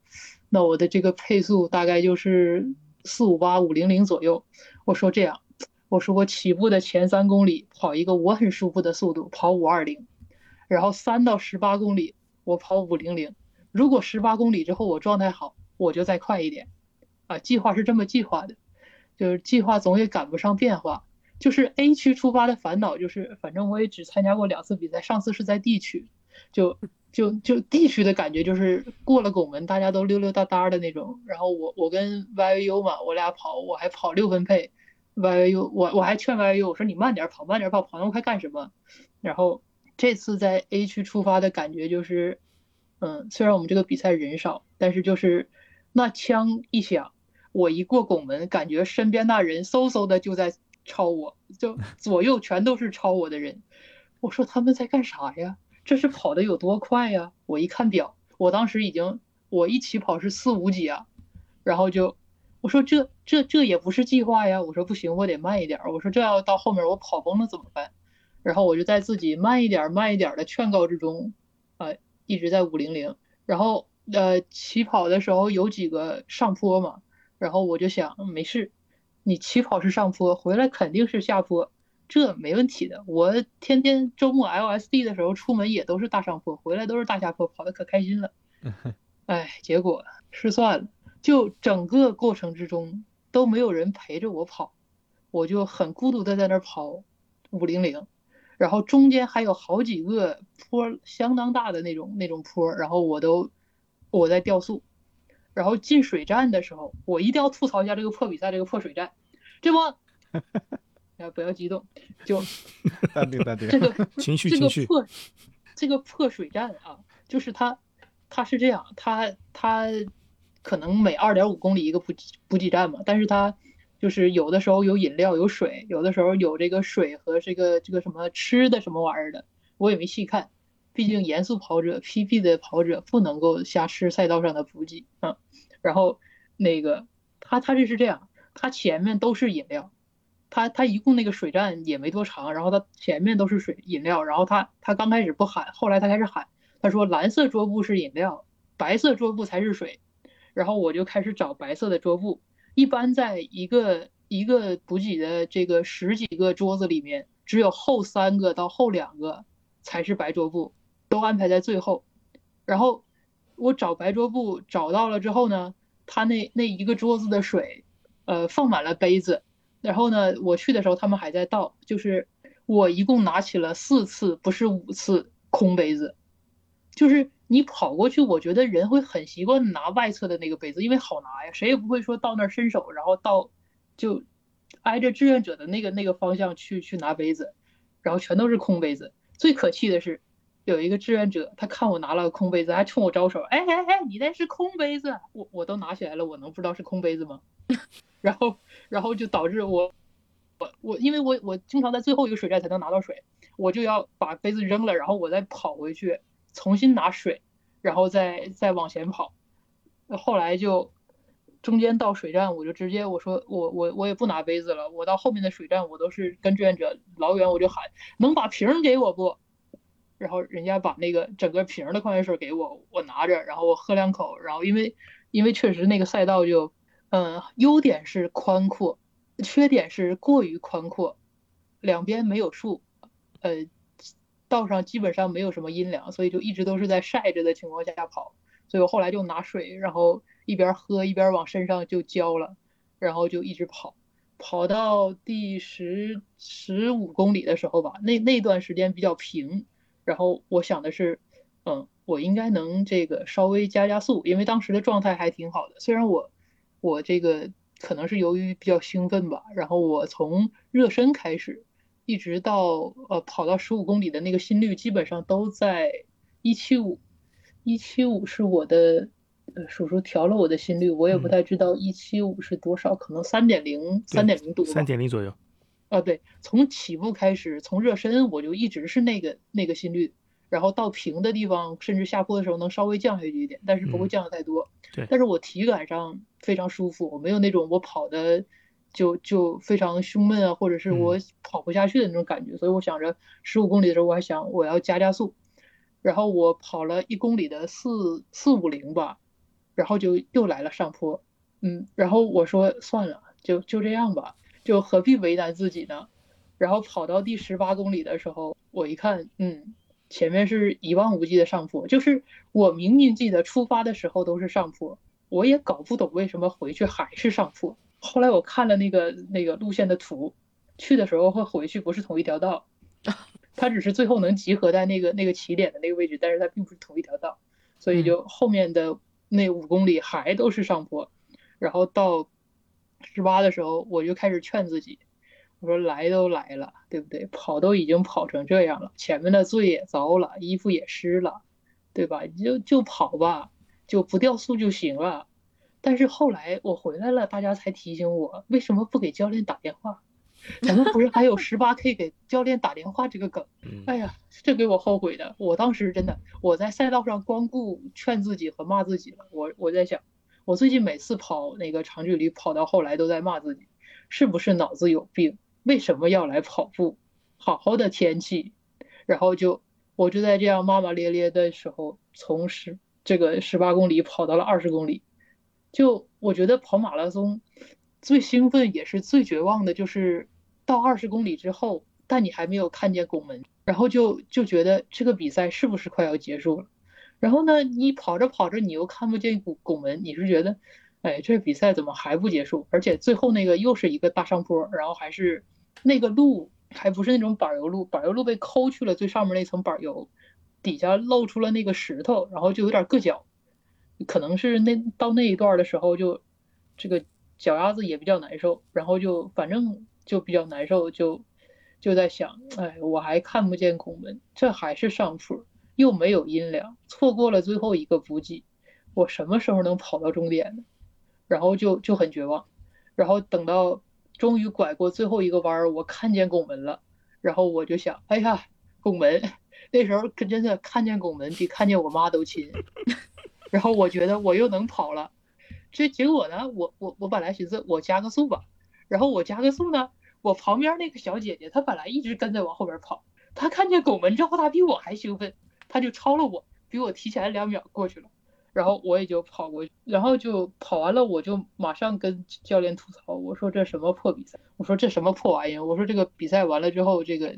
Speaker 7: 那我的这个配速大概就是。四五八五零零左右，我说这样，我说我起步的前三公里跑一个我很舒服的速度，跑五二零，然后三到十八公里我跑五零零，如果十八公里之后我状态好，我就再快一点，啊，计划是这么计划的，就是计划总也赶不上变化，就是 A 区出发的烦恼就是，反正我也只参加过两次比赛，上次是在 D 区，就。就就地区的感觉就是过了拱门，大家都溜溜达达的那种。然后我我跟 YU 嘛，我俩跑，我还跑六分配，YU 我我还劝 YU 我说你慢点跑，慢点跑，跑那么快干什么？然后这次在 A 区出发的感觉就是，嗯，虽然我们这个比赛人少，但是就是那枪一响，我一过拱门，感觉身边那人嗖嗖的就在超我，就左右全都是超我的人。我说他们在干啥呀？这是跑的有多快呀！我一看表，我当时已经，我一起跑是四五几啊，然后就，我说这这这也不是计划呀，我说不行，我得慢一点，我说这要到后面我跑崩了怎么办？然后我就在自己慢一点慢一点的劝告之中，呃，一直在五零零，然后呃起跑的时候有几个上坡嘛，然后我就想没事，你起跑是上坡，回来肯定是下坡。这没问题的，我天天周末 LSD 的时候出门也都是大上坡，回来都是大下坡，跑的可开心了。哎，结果失算了，就整个过程之中都没有人陪着我跑，我就很孤独的在那儿跑五零零，然后中间还有好几个坡，相当大的那种那种坡，然后我都我在掉速，然后进水站的时候，我一定要吐槽一下这个破比赛，这个破水站，这不。啊，不要激动，就
Speaker 1: 淡定淡定。
Speaker 7: 这个
Speaker 2: 情绪
Speaker 7: 这个破这个破水站啊，就是它它是这样，它它可能每二点五公里一个补给补给站嘛，但是它就是有的时候有饮料有水，有的时候有这个水和这个这个什么吃的什么玩意儿的，我也没细看，毕竟严肃跑者 PP 的跑者不能够瞎吃赛道上的补给啊。然后那个他他这是这样，他前面都是饮料。他他一共那个水站也没多长，然后他前面都是水饮料，然后他他刚开始不喊，后来他开始喊，他说蓝色桌布是饮料，白色桌布才是水，然后我就开始找白色的桌布。一般在一个一个补给的这个十几个桌子里面，只有后三个到后两个才是白桌布，都安排在最后。然后我找白桌布找到了之后呢，他那那一个桌子的水，呃，放满了杯子。然后呢，我去的时候他们还在倒，就是我一共拿起了四次，不是五次空杯子。就是你跑过去，我觉得人会很习惯拿外侧的那个杯子，因为好拿呀，谁也不会说到那儿伸手，然后到就挨着志愿者的那个那个方向去去拿杯子，然后全都是空杯子。最可气的是，有一个志愿者，他看我拿了个空杯子，还冲我招手，哎哎哎，你那是空杯子，我我都拿起来了，我能不知道是空杯子吗？然后然后就导致我我我因为我我经常在最后一个水站才能拿到水，我就要把杯子扔了，然后我再跑回去重新拿水，然后再再往前跑。后来就中间到水站，我就直接我说我我我也不拿杯子了，我到后面的水站我都是跟志愿者老远我就喊能把瓶给我不？然后人家把那个整个瓶的矿泉水给我，我拿着，然后我喝两口，然后因为因为确实那个赛道就嗯优点是宽阔，缺点是过于宽阔，两边没有树，呃道上基本上没有什么阴凉，所以就一直都是在晒着的情况下跑。所以我后来就拿水，然后一边喝一边往身上就浇了，然后就一直跑，跑到第十十五公里的时候吧，那那段时间比较平，然后我想的是，嗯，我应该能这个稍微加加速，因为当时的状态还挺好的。虽然我我这个可能是由于比较兴奋吧，然后我从热身开始，一直到呃跑到十五公里的那个心率基本上都在一七五。一七五是我的，呃，叔叔调了我的心率，我也不太知道一七五是多少，可能三点零，三点零多，
Speaker 2: 三点零左右。
Speaker 7: 啊，对，从起步开始，从热身我就一直是那个那个心率，然后到平的地方，甚至下坡的时候能稍微降下去一点，但是不会降的太多。
Speaker 2: 对，
Speaker 7: 但是我体感上非常舒服，我没有那种我跑的就就非常胸闷啊，或者是我跑不下去的那种感觉，所以我想着十五公里的时候，我还想我要加加速。然后我跑了一公里的四四五零吧，然后就又来了上坡，嗯，然后我说算了，就就这样吧，就何必为难自己呢？然后跑到第十八公里的时候，我一看，嗯，前面是一望无际的上坡，就是我明明记得出发的时候都是上坡，我也搞不懂为什么回去还是上坡。后来我看了那个那个路线的图，去的时候和回去不是同一条道。它只是最后能集合在那个那个起点的那个位置，但是它并不是同一条道，所以就后面的那五公里还都是上坡，然后到十八的时候，我就开始劝自己，我说来都来了，对不对？跑都已经跑成这样了，前面的罪也遭了，衣服也湿了，对吧？你就就跑吧，就不掉速就行了。但是后来我回来了，大家才提醒我，为什么不给教练打电话？咱们不是还有十八 K 给教练打电话这个梗？哎呀，这给我后悔的。我当时真的，我在赛道上光顾劝自己和骂自己了。我我在想，我最近每次跑那个长距离，跑到后来都在骂自己，是不是脑子有病？为什么要来跑步？好好的天气，然后就我就在这样骂骂咧咧的时候，从十这个十八公里跑到了二十公里。就我觉得跑马拉松。最兴奋也是最绝望的，就是到二十公里之后，但你还没有看见拱门，然后就就觉得这个比赛是不是快要结束了？然后呢，你跑着跑着，你又看不见拱拱门，你是觉得，哎，这比赛怎么还不结束？而且最后那个又是一个大上坡，然后还是那个路还不是那种柏油路，柏油路被抠去了最上面那层柏油，底下露出了那个石头，然后就有点硌脚，可能是那到那一段的时候就这个。脚丫子也比较难受，然后就反正就比较难受，就就在想，哎，我还看不见拱门，这还是上坡，又没有阴凉，错过了最后一个补给，我什么时候能跑到终点呢？然后就就很绝望，然后等到终于拐过最后一个弯儿，我看见拱门了，然后我就想，哎呀，拱门，那时候可真的看见拱门比看见我妈都亲，然后我觉得我又能跑了。这结果呢？我我我本来寻思我加个速吧，然后我加个速呢，我旁边那个小姐姐她本来一直跟着往后边跑，她看见拱门之后，她比我还兴奋，她就超了我，比我提前两秒过去了，然后我也就跑过去，然后就跑完了，我就马上跟教练吐槽，我说这什么破比赛？我说这什么破玩意儿？我说这个比赛完了之后，这个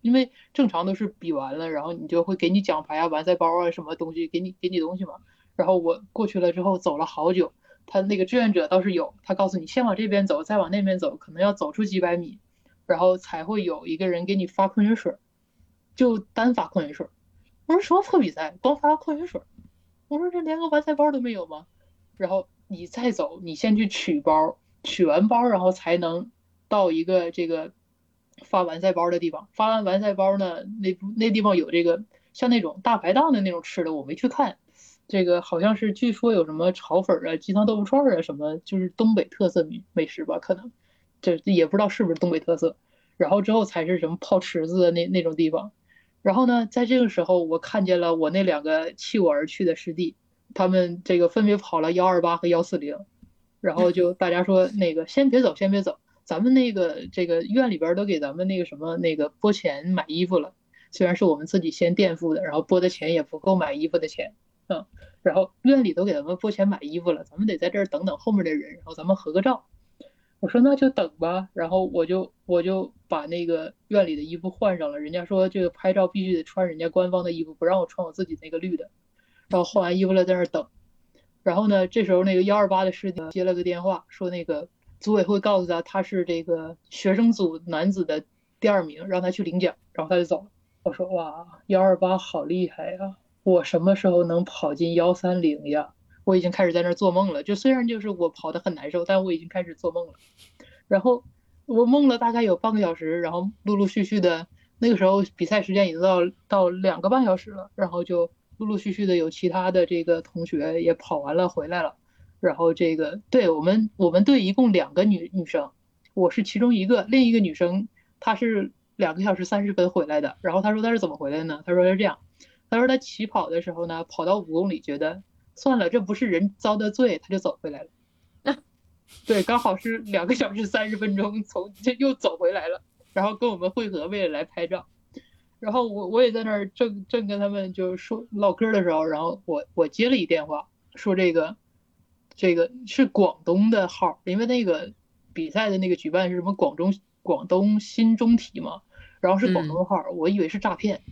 Speaker 7: 因为正常都是比完了，然后你就会给你奖牌啊、完赛包啊什么东西，给你给你东西嘛。然后我过去了之后，走了好久。他那个志愿者倒是有，他告诉你先往这边走，再往那边走，可能要走出几百米，然后才会有一个人给你发矿泉水，就单发矿泉水。我说什么破比赛，光发矿泉水？我说这连个完赛包都没有吗？然后你再走，你先去取包，取完包然后才能到一个这个发完赛包的地方。发完完赛包呢，那那地方有这个像那种大排档的那种吃的，我没去看。这个好像是据说有什么炒粉啊、鸡汤豆腐串啊什么，就是东北特色美美食吧？可能这也不知道是不是东北特色。然后之后才是什么泡池子的那那种地方。然后呢，在这个时候，我看见了我那两个弃我而去的师弟，他们这个分别跑了幺二八和幺四零。然后就大家说那个先别走，先别走，咱们那个这个院里边都给咱们那个什么那个拨钱买衣服了，虽然是我们自己先垫付的，然后拨的钱也不够买衣服的钱，嗯，然后院里都给咱们拨钱买衣服了，咱们得在这儿等等后面的人，然后咱们合个照。我说那就等吧，然后我就我就把那个院里的衣服换上了，人家说这个拍照必须得穿人家官方的衣服，不让我穿我自己那个绿的，然后换完衣服了在那儿等。然后呢？这时候那个幺二八的师弟接了个电话，说那个组委会告诉他他是这个学生组男子的第二名，让他去领奖。然后他就走了。我说哇，幺二八好厉害呀！我什么时候能跑进幺三零呀？我已经开始在那儿做梦了。就虽然就是我跑得很难受，但我已经开始做梦了。然后我梦了大概有半个小时，然后陆陆续续的，那个时候比赛时间已经到到两个半小时了，然后就。陆陆续续的有其他的这个同学也跑完了回来了，然后这个对我们我们队一共两个女女生，我是其中一个，另一个女生她是两个小时三十分回来的。然后她说她是怎么回来呢？她说是这样，她说她起跑的时候呢，跑到五公里觉得算了，这不是人遭的罪，他就走回来了。对，刚好是两个小时三十分钟，从这又走回来了，然后跟我们汇合，为了来拍照。然后我我也在那儿正正跟他们就说唠嗑的时候，然后我我接了一电话，说这个这个是广东的号，因为那个比赛的那个举办是什么广东广东新中体嘛，然后是广东号，我以为是诈骗，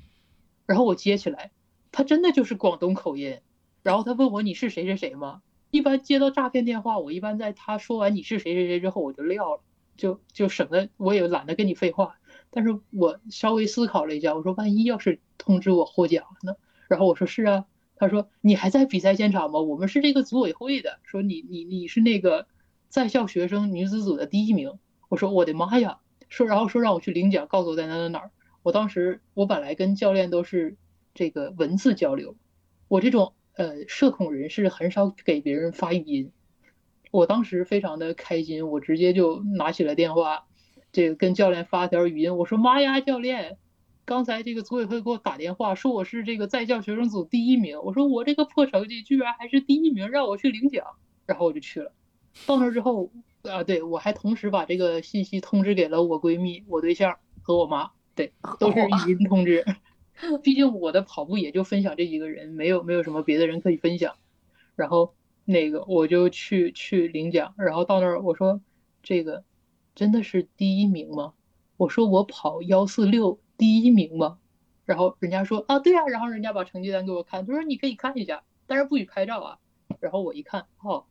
Speaker 7: 然后我接起来，他真的就是广东口音，然后他问我你是谁谁谁吗？一般接到诈骗电话，我一般在他说完你是谁谁谁之后我就撂了，就就省得我也懒得跟你废话。但是我稍微思考了一下，我说万一要是通知我获奖了呢？然后我说是啊。他说你还在比赛现场吗？我们是这个组委会的，说你你你是那个在校学生女子组的第一名。我说我的妈呀！说然后说让我去领奖，告诉我在哪哪哪儿。我当时我本来跟教练都是这个文字交流，我这种呃社恐人士很少给别人发语音。我当时非常的开心，我直接就拿起了电话。这个跟教练发条语音，我说妈呀，教练，刚才这个组委会给我打电话，说我是这个在校学生组第一名。我说我这个破成绩居然还是第一名，让我去领奖。然后我就去了。到那之后啊，对我还同时把这个信息通知给了我闺蜜、我对象和我妈，对，都是语音通知。毕竟我的跑步也就分享这几个人，没有没有什么别的人可以分享。然后那个我就去去领奖，然后到那儿我说这个。真的是第一名吗？我说我跑幺四六第一名吗？然后人家说啊，对呀。然后人家把成绩单给我看，他说你可以看一下，但是不许拍照啊。然后我一看，哦，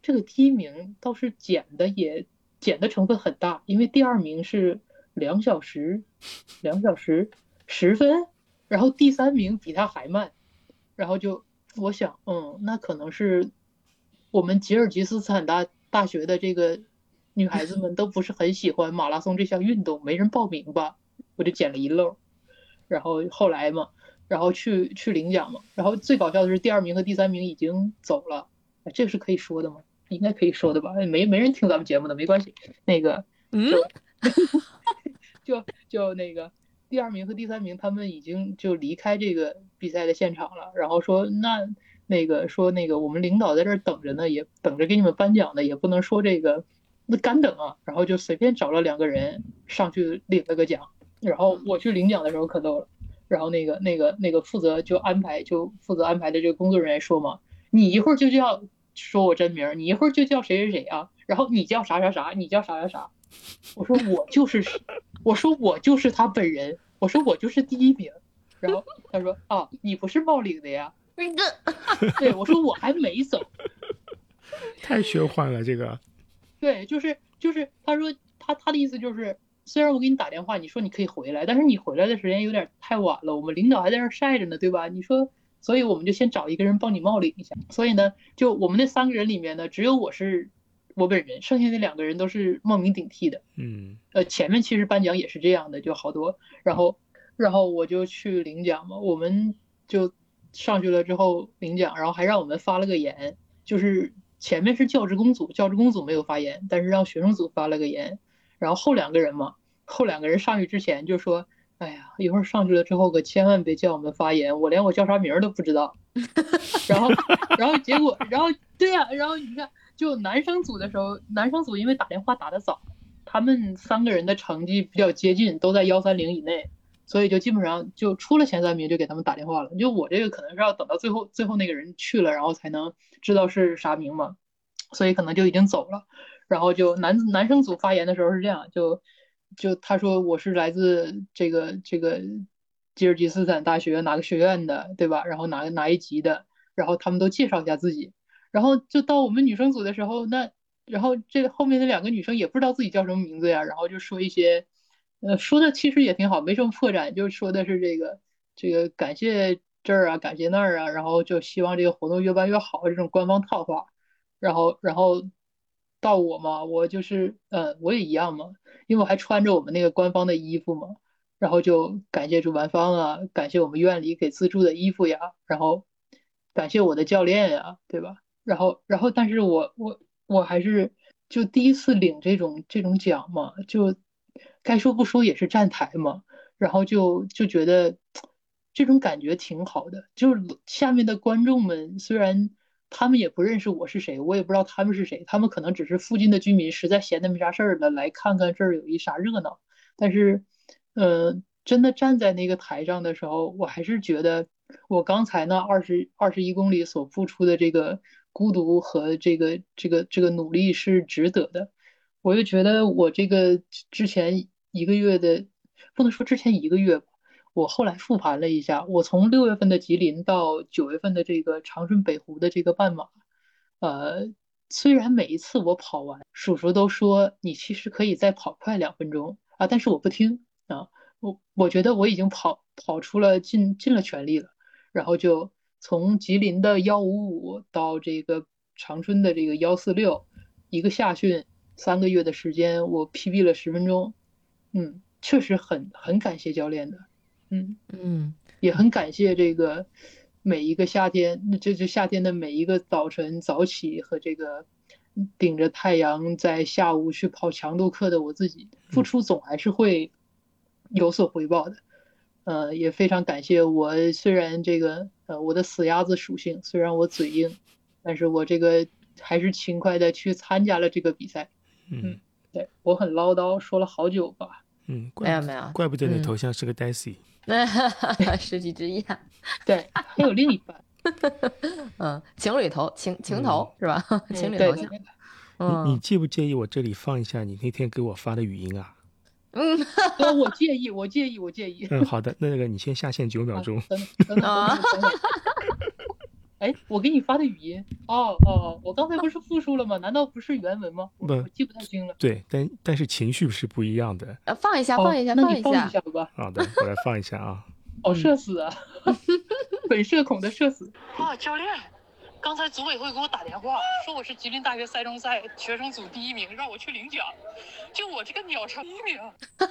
Speaker 7: 这个第一名倒是减的也减的成分很大，因为第二名是两小时两小时十分，然后第三名比他还慢。然后就我想，嗯，那可能是我们吉尔吉斯斯坦大大学的这个。女孩子们都不是很喜欢马拉松这项运动，没人报名吧？我就捡了一漏，然后后来嘛，然后去去领奖嘛，然后最搞笑的是第二名和第三名已经走了，这个是可以说的吗？应该可以说的吧？没没人听咱们节目的，没关系。那个，嗯，就就那个第二名和第三名他们已经就离开这个比赛的现场了，然后说那那个说那个我们领导在这儿等着呢，也等着给你们颁奖呢，也不能说这个。那干等啊，然后就随便找了两个人上去领了个奖，然后我去领奖的时候可逗了，然后那个那个那个负责就安排就负责安排的这个工作人员说嘛，你一会儿就叫说我真名，你一会儿就叫谁谁谁啊，然后你叫啥啥啥，你叫啥啥啥，我说我就是，我说我就是他本人，我说我就是第一名，然后他说啊，你不是冒领的呀，对，我说我还没走，
Speaker 2: 太玄幻了这个。
Speaker 7: 对，就是就是，他说他他的意思就是，虽然我给你打电话，你说你可以回来，但是你回来的时间有点太晚了，我们领导还在那晒着呢，对吧？你说，所以我们就先找一个人帮你冒领一下。所以呢，就我们那三个人里面呢，只有我是我本人，剩下那两个人都是冒名顶替的。
Speaker 2: 嗯，
Speaker 7: 呃，前面其实颁奖也是这样的，就好多。然后，然后我就去领奖嘛，我们就上去了之后领奖，然后还让我们发了个言，就是前面是教职工组，教职工组没有发言，但是让学生组发了个言，然后后两个人嘛，后两个人上去之前就说，哎呀，一会儿上去了之后可千万别叫我们发言，我连我叫啥名儿都不知道。然后，然后结果，然后对呀、然后你看，就男生组的时候，男生组因为打电话打得早，他们三个人的成绩比较接近，都在幺三零以内，所以就基本上就出了前三名就给他们打电话了。就我这个可能是要等到最后最后那个人去了，然后才能知道是啥名嘛，所以可能就已经走了。然后就男男生组发言的时候是这样，就就他说我是来自这个这个吉尔吉斯斯坦大学哪个学院的，对吧？然后哪哪一级的，然后他们都介绍一下自己。然后就到我们女生组的时候，那然后这后面那两个女生也不知道自己叫什么名字呀，然后就说一些，呃，说的其实也挺好，没什么破绽，就说的是这个这个感谢这儿啊，感谢那儿啊，然后就希望这个活动越办越好这种官方套话。然后然后到我嘛，我就是呃我也一样嘛，因为我还穿着我们那个官方的衣服嘛，然后就感谢主办方啊，感谢我们院里给资助的衣服呀，然后感谢我的教练呀，对吧？然后然后但是我我我还是就第一次领这种这种奖嘛，就该说不说也是站台嘛，然后就就觉得这种感觉挺好的，就下面的观众们虽然。他们也不认识我是谁，我也不知道他们是谁，他们可能只是附近的居民，实在闲的没啥事儿了，来看看这儿有一啥热闹。但是，呃，真的站在那个台上的时候，我还是觉得我刚才那二十二十一公里所付出的这个孤独和这个这个这个努力是值得的。我就觉得我这个之前一个月的，不能说之前一个月吧。我后来复盘了一下，我从六月份的吉林到九月份的这个长春北湖的这个半马，呃，虽然每一次我跑完，叔叔都说你其实可以再跑快两分钟啊，但是我不听啊，我我觉得我已经跑跑出了尽尽了全力了，然后就从吉林的幺五五到这个长春的这个幺四六，一个夏训三个月的时间，我 PB 了十分钟，嗯，确实很很感谢教练的。嗯
Speaker 3: 嗯，
Speaker 7: 也很感谢这个每一个夏天，那这就夏天的每一个早晨早起和这个顶着太阳在下午去跑强度课的我自己，付出总还是会有所回报的。呃，也非常感谢我，虽然这个呃我的死鸭子属性，虽然我嘴硬，但是我这个还是勤快的去参加了这个比赛。
Speaker 2: 嗯
Speaker 7: 对我很唠叨，说了好久吧。
Speaker 2: 嗯，
Speaker 3: 没有没有，
Speaker 2: 怪不得你
Speaker 3: 嗯
Speaker 2: 头像是个 Daisy。
Speaker 3: 世纪之眼，
Speaker 7: 对，还有另一半。
Speaker 3: 嗯，情侣头，情情头是吧？情侣头
Speaker 2: 你
Speaker 3: 嗯
Speaker 2: 你介不介意我这里放一下你那天给我发的语音啊？
Speaker 3: 嗯
Speaker 7: 呃，我介意，我介意，我介意。
Speaker 2: 嗯，好的，那个你先下线九秒
Speaker 7: 啊
Speaker 2: 钟。
Speaker 7: 等等等等等等等。哎，我给你发的语音，哦哦，我刚才不是复述了吗？难道不是原文吗？我
Speaker 2: 不
Speaker 7: 我记不太清了。
Speaker 2: 对，但但是情绪是不一样的。
Speaker 3: 呃放一下，
Speaker 7: 哦
Speaker 3: 放一下，
Speaker 7: 那你放
Speaker 3: 一下
Speaker 7: 一，下吧。
Speaker 2: 好的，我来放一下啊。
Speaker 7: 哦，社死啊，本社恐的社死。
Speaker 8: 啊，教练，刚才组委会给我打电话，说我是吉林大学赛中赛学生组第一名，让我去领奖。就我这个鸟成第一名，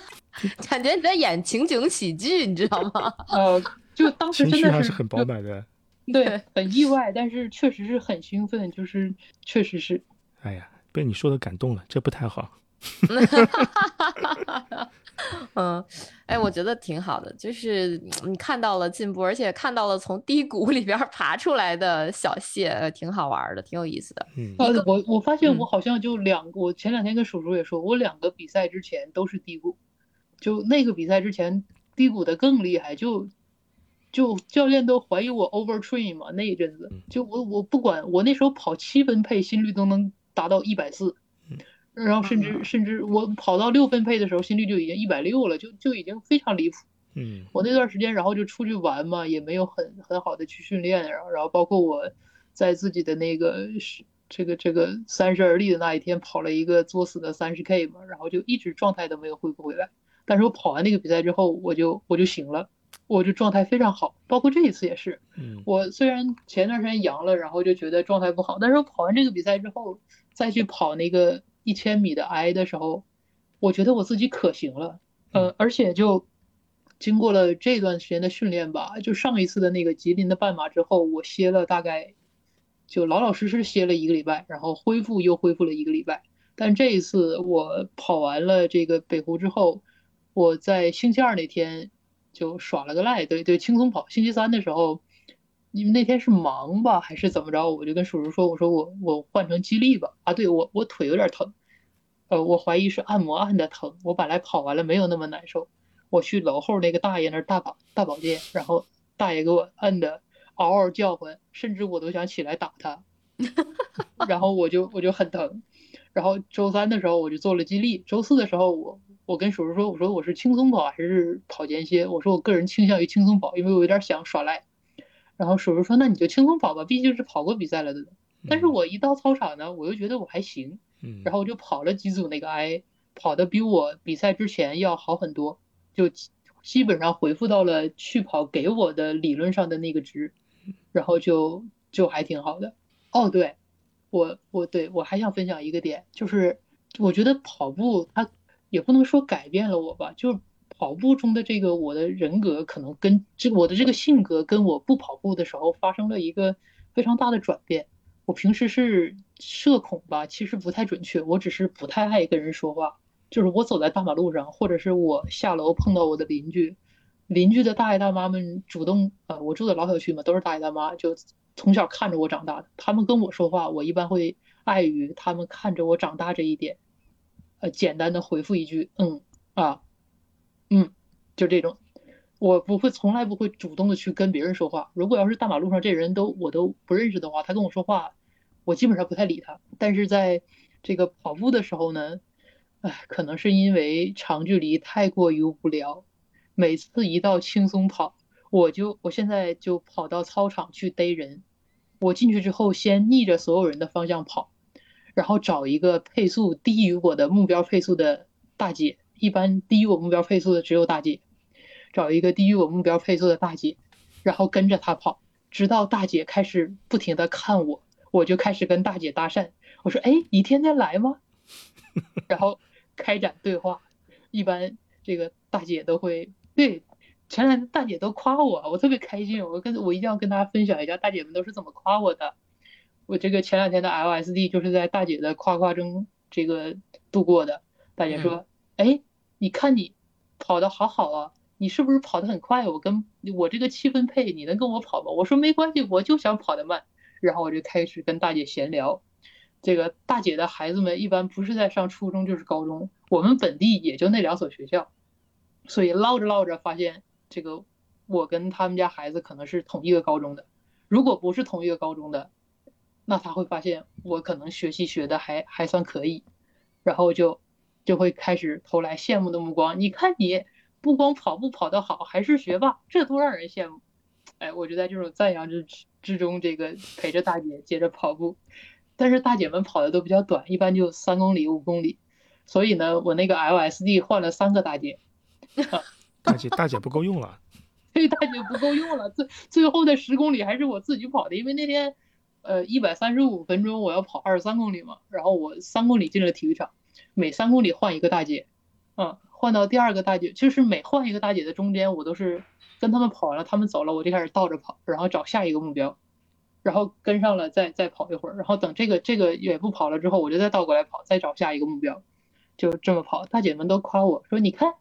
Speaker 3: 感觉你在演情景喜剧，你知道吗？
Speaker 7: 呃，就当时
Speaker 2: 情
Speaker 7: 真的是
Speaker 2: 绪还是很饱满的。
Speaker 7: 对，很意外，但是确实是很兴奋，就是确实是。
Speaker 2: 哎呀，被你说的感动了，这不太好。
Speaker 3: 嗯，哎，我觉得挺好的，就是嗯你看到了进步，而且看到了从低谷里边爬出来的小谢，呃挺好玩儿的，挺有意思的。
Speaker 2: 嗯
Speaker 7: 呃，我我发现
Speaker 3: 嗯
Speaker 7: 我好像就两个，我前两天跟叔叔也说，我两个比赛之前都是低谷，就那个比赛之前低谷的更厉害，就就教练都怀疑我 overtrain 嘛，那一阵子
Speaker 2: 嗯
Speaker 7: 就我我不管，我那时候跑七分配心率都能达到一百四
Speaker 2: 嗯，
Speaker 7: 然后甚至甚至我跑到六分配的时候心率就已经一百六了，就就已经非常离谱。
Speaker 2: 嗯
Speaker 7: 我那段时间，然后就出去玩嘛，也没有很很好的去训练，然后然后包括我在自己的那个是这个这个三十而立的那一天跑了一个作死的三十 K 嘛，然后就一直状态都没有恢复回来。但是我跑完那个比赛之后，我就我就行了，我就状态非常好，包括这一次也是。
Speaker 2: 嗯
Speaker 7: 我虽然前段时间阳了，然后就觉得状态不好，但是我跑完这个比赛之后，再去跑那个一千米的 I 的时候，我觉得我自己可行了，呃，而且就经过了这段时间的训练吧，就上一次的那个吉林的半马之后，我歇了大概就老老实实歇了一个礼拜，然后恢复又恢复了一个礼拜。但这一次我跑完了这个北湖之后，我在星期二那天就耍了个赖，对对，轻松跑。星期三的时候，因为那天是忙吧还是怎么着，我就跟叔叔说，我说我我换成激励吧。啊，对我我腿有点疼，呃，我怀疑是按摩按的疼。我本来跑完了没有那么难受。我去楼后那个大爷那儿大保大保健，然后大爷给我按的嗷嗷叫唤，甚至我都想起来打他，然后我就我就很疼，然后周三的时候我就做了激励，周四的时候我我跟叔叔说，我说我是轻松跑还是跑间歇，我说我个人倾向于轻松跑，因为我有点想耍赖，然后叔叔说那你就轻松跑吧，毕竟是跑过比赛了的，但是我一到操场呢，我又觉得我还行，然后我就跑了几组那个 I，跑的比我比赛之前要好很多。就基本上回复到了去跑给我的理论上的那个值，然后就就还挺好的。哦，对，我我对我还想分享一个点，就是我觉得跑步它也不能说改变了我吧，就是跑步中的这个我的人格可能跟这我的这个性格跟我不跑步的时候发生了一个非常大的转变。我平时是社恐吧，其实不太准确，我只是不太爱跟人说话。就是我走在大马路上，或者是我下楼碰到我的邻居，邻居的大爷大妈们主动，呃，我住的老小区嘛，都是大爷大妈，就从小看着我长大的。他们跟我说话，我一般会碍于他们看着我长大这一点，呃，简单的回复一句，嗯，啊，嗯，就这种，我不会，从来不会主动的去跟别人说话。如果要是大马路上这人都我都不认识的话，他跟我说话，我基本上不太理他。但是在这个跑步的时候呢？哎，可能是因为长距离太过于无聊，每次一到轻松跑，我就我现在就跑到操场去逮人。我进去之后，先逆着所有人的方向跑，然后找一个配速低于我的目标配速的大姐，一般低于我目标配速的只有大姐，找一个低于我目标配速的大姐，然后跟着她跑，直到大姐开始不停的看我，我就开始跟大姐搭讪，我说：“哎，你天天来吗？” 然后。开展对话，一般这个大姐都会对前两天大姐都夸我，我特别开心。我跟我一定要跟大家分享一下，大姐们都是怎么夸我的。我这个前两天的 LSD 就是在大姐的夸夸中这个度过的。大姐说：“哎，你看你跑的好好啊，你是不是跑得很快？我跟我这个七分配，你能跟我跑吗？”我说：“没关系，我就想跑得慢。”然后我就开始跟大姐闲聊。这个大姐的孩子们一般不是在上初中就是高中，我们本地也就那两所学校，所以唠着唠着发现，这个我跟他们家孩子可能是同一个高中的，如果不是同一个高中的，那他会发现我可能学习学的还还算可以，然后就就会开始投来羡慕的目光。你看你不光跑步跑得好，还是学霸，这多让人羡慕！哎，我就在这种赞扬之之中，这个陪着大姐接着跑步。但是大姐们跑的都比较短，一般就三公里、五公里，所以呢，我那个 LSD 换了三个大姐。
Speaker 2: 大姐大姐不够用了，
Speaker 7: 对，大姐不够用了。最最后的十公里还是我自己跑的，因为那天，呃，一百三十五分钟我要跑二十三公里嘛，然后我三公里进了体育场，每三公里换一个大姐，嗯，换到第二个大姐，就是每换一个大姐的中间，我都是跟他们跑完了，他们走了，我就开始倒着跑，然后找下一个目标。然后跟上了，再再跑一会儿，然后等这个这个也不跑了之后，我就再倒过来跑，再找下一个目标，就这么跑。大姐们都夸我说：“你看，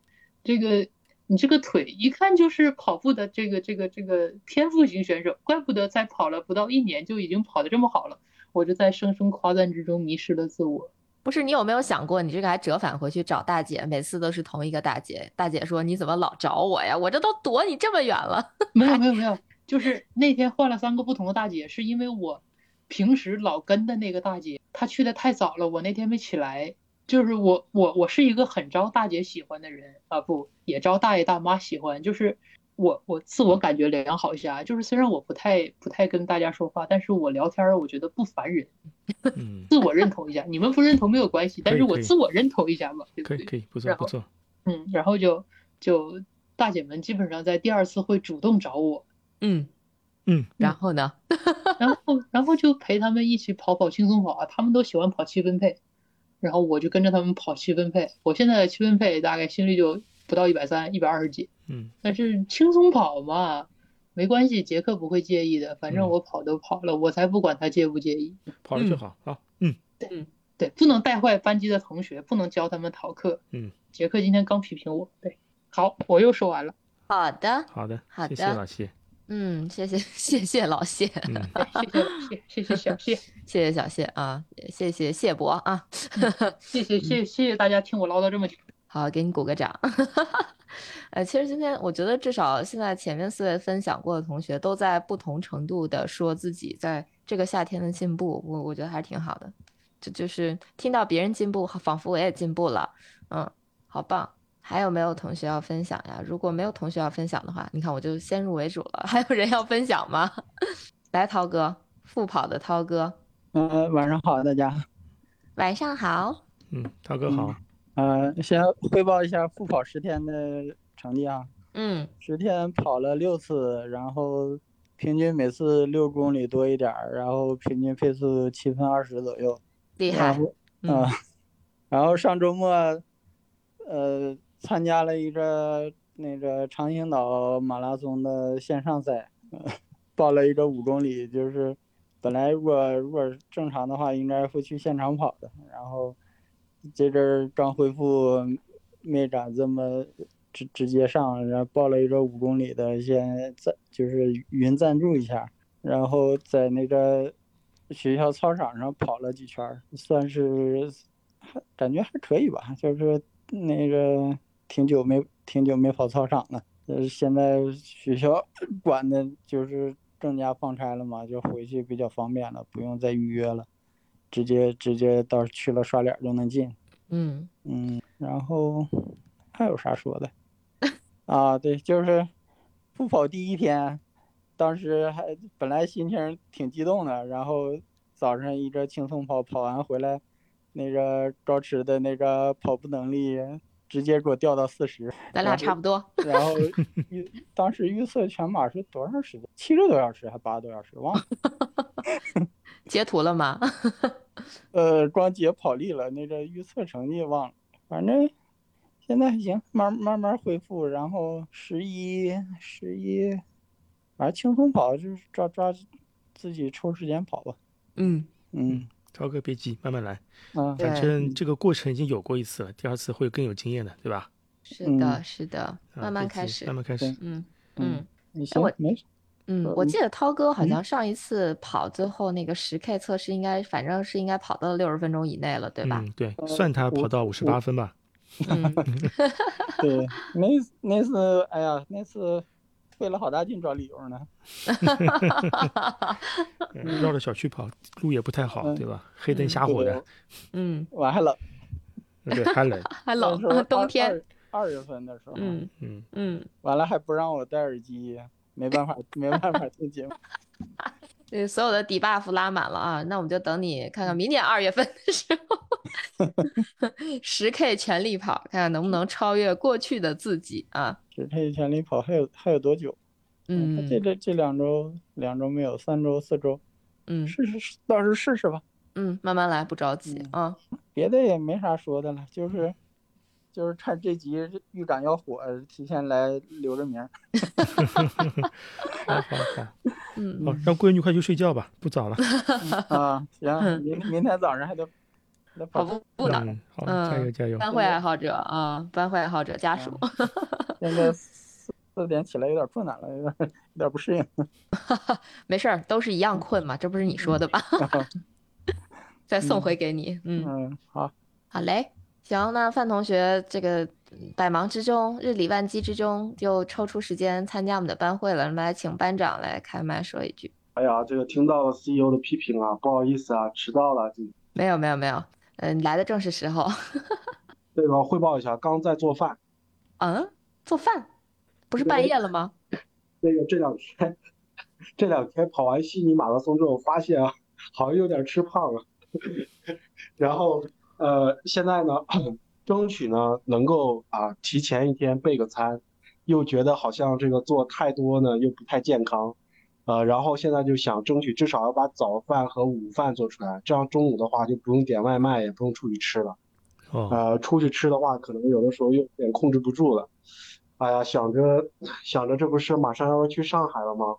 Speaker 7: 这个你这个腿一看就是跑步的这个这个这个天赋型选手，怪不得才跑了不到一年就已经跑得这么好了。”我就在声声夸赞之中迷失了自我。
Speaker 3: 不是你有没有想过，你这个还折返回去找大姐，每次都是同一个大姐。大姐说：“你怎么老找我呀？我这都躲你这么远了。”
Speaker 7: 没有没有没有。就是那天换了三个不同的大姐，是因为我平时老跟的那个大姐，她去的太早了，我那天没起来。就是我我我是一个很招大姐喜欢的人啊，不也招大爷大妈喜欢。就是我我自我感觉良好一下，就是虽然我不太不太跟大家说话，但是我聊天我觉得不烦人。自我认同一下，你们不认同没有关系，但是我自我认同一下嘛，对不对？
Speaker 2: 可以可以，不错不错。
Speaker 7: 嗯，然后就就大姐们基本上在第二次会主动找我。
Speaker 3: 嗯，
Speaker 2: 嗯，
Speaker 3: 然后呢？
Speaker 7: 然后，然后就陪他们一起跑跑轻松跑啊。他们都喜欢跑七分配，然后我就跟着他们跑七分配。我现在的七分配大概心率就不到一百三，一百二十几。
Speaker 2: 嗯，
Speaker 7: 但是轻松跑嘛，没关系，杰克不会介意的，反正
Speaker 2: 嗯
Speaker 7: 我跑都跑了，我才不管他介不介意。
Speaker 2: 跑了就好啊。嗯
Speaker 7: 对对，不能带坏班级的同学，不能教他们逃课。
Speaker 2: 嗯，
Speaker 7: 杰克今天刚批评我。对，好，我又说完了。
Speaker 3: 好的，
Speaker 2: 好的，
Speaker 3: 好
Speaker 2: 谢谢
Speaker 3: 的
Speaker 2: 老谢。
Speaker 3: 嗯，谢谢 谢谢老谢，
Speaker 2: 嗯，
Speaker 7: 对，谢谢老谢，谢谢小谢，
Speaker 3: 谢谢小谢啊，也谢谢谢博啊，
Speaker 7: 谢谢谢谢谢大家听我唠叨这么久。
Speaker 3: 好，给你鼓个掌。呃，其实今天我觉得至少现在前面四位分享过的同学都在不同程度的说自己在这个夏天的进步，我我觉得还是挺好的。这就是听到别人进步，仿佛我也进步了，嗯，好棒。还有没有同学要分享呀？如果没有同学要分享的话，你看我就先入为主了。还有人要分享吗？来，涛哥，复跑的涛哥，
Speaker 9: 嗯、晚上好，大家。
Speaker 3: 晚上好。
Speaker 2: 嗯，涛哥好。
Speaker 9: 呃，先汇报一下复跑十天的成绩啊。
Speaker 3: 嗯
Speaker 9: 十天跑了六次，然后平均每次六公里多一点儿，然后平均配速七分二十左右。
Speaker 3: 厉害。嗯
Speaker 9: 呃 然后上周末，呃，参加了一个那个长兴岛马拉松的线上赛，呃报了一个五公里，就是本来如果如果正常的话，应该会去现场跑的，然后这阵儿刚恢复，没敢这么直直接上，然后报了一个五公里的，先赞就是云赞助一下，然后在那个学校操场上跑了几圈，算是感觉还可以吧，就是那个挺久没挺久没跑操场了，呃，现在学校管的就是更加放开了嘛，就回去比较方便了，不用再预约了，直接直接到去了刷脸就能进。
Speaker 3: 嗯
Speaker 9: 嗯，然后还有啥说的？啊，对，就是不跑第一天，当时还本来心情挺激动的，然后早上一个轻松跑，跑完回来，那个高驰的那个跑步能力直接给我掉到四十，
Speaker 3: 咱俩差不多。
Speaker 9: 然后预当时预测全马是多长时间？七个多小时还八个多小时？忘了。
Speaker 3: 截图了吗？
Speaker 9: 呃，光截跑力了，那个预测成绩忘了，反正现在还行，慢慢慢恢复。然后十一十一，反正轻松跑，就是抓抓自己抽时间跑吧。
Speaker 3: 嗯
Speaker 9: 嗯
Speaker 2: 涛哥别急，慢慢来。
Speaker 9: 啊，
Speaker 2: 反正这个过程已经有过一次了，第二次会更有经验的，对吧？
Speaker 3: 是的，
Speaker 9: 嗯
Speaker 3: 是的，
Speaker 2: 啊
Speaker 3: 慢慢开始
Speaker 2: 慢。慢开始。
Speaker 3: 嗯
Speaker 9: 嗯
Speaker 3: 嗯
Speaker 9: 你行
Speaker 3: 我，
Speaker 9: 没事。
Speaker 3: 嗯，
Speaker 9: 呃
Speaker 3: 我记得涛哥好
Speaker 9: 嗯
Speaker 3: 像上一次跑最后那个十 K 测试，应该反正是应该跑到六十分钟以内了，对吧？
Speaker 2: 嗯，对，
Speaker 9: 呃
Speaker 2: 算他跑到五十八分吧。
Speaker 3: 嗯
Speaker 9: 对，那次那次，哎呀，那次费了好大劲找理由呢。
Speaker 2: 嗯绕着小区跑，路也不太好，
Speaker 9: 嗯
Speaker 2: 对吧？黑灯
Speaker 3: 嗯
Speaker 2: 瞎火的
Speaker 9: 对，
Speaker 3: 嗯，
Speaker 9: 我还冷，
Speaker 2: 对，还冷。
Speaker 3: 还冷
Speaker 9: 那时候，二
Speaker 3: 冬天。
Speaker 9: 二二月份的时候，
Speaker 3: 嗯
Speaker 2: 嗯，
Speaker 3: 嗯，
Speaker 9: 完了还不让我戴耳机，没办法，没办法听节目。
Speaker 3: 对，所有的底 buff 拉满了啊，那我们就等你看看明年二月份的时候，十 K 全力跑，看看能不能超越过去的自己啊。
Speaker 9: 十 K 全力跑还有还有多久？
Speaker 3: 嗯
Speaker 9: 这这这两周两周没有，三周四周，
Speaker 3: 嗯
Speaker 9: 试试试，到时候试试吧。
Speaker 3: 嗯，慢慢来，不着急
Speaker 9: 嗯
Speaker 3: 啊。
Speaker 9: 别的也没啥说的了，就是就是趁这集预感要火，提前来留着名儿。
Speaker 2: 好好好，
Speaker 3: 嗯
Speaker 2: 好，让闺女快去睡觉吧，不早了。
Speaker 9: 啊，行，明明天早上还得
Speaker 3: 跑
Speaker 9: 跑
Speaker 3: 步步呢，
Speaker 2: 嗯，好，
Speaker 3: 嗯
Speaker 2: 加油加油。
Speaker 3: 班会爱好者啊，班会爱好者家属。
Speaker 9: 现在四四点起来有点困难了，有点有点不适应。
Speaker 3: 没事儿，都是一样困嘛，这不是你说的吧？再送回给你。嗯，
Speaker 9: 嗯，好，
Speaker 3: 好嘞，行，那范同学这个嗯百忙之中，日理万机之中，就抽出时间参加我们的班会了。那么来请班长来开麦说一句。
Speaker 10: 哎呀，这个听到了 CEO 的批评啊，不好意思啊，迟到了。这
Speaker 3: 没有没有没有，嗯，来的正是时候。
Speaker 10: 这个汇报一下，刚在做饭，
Speaker 3: 嗯，做饭不是半夜了吗？
Speaker 10: 那个这两天这两天跑完悉尼马拉松之后，发现啊，好像有点吃胖了。然后呃，现在呢，争取呢能够啊提前一天备个餐，又觉得好像这个做太多呢又不太健康，呃，然后现在就想争取至少要把早饭和午饭做出来，这样中午的话就不用点外卖，也不用出去吃了。
Speaker 2: 哦，
Speaker 10: 呃，出去吃的话，可能有的时候又有点控制不住了。哎呀，想着想着，这不是马上要去上海了吗？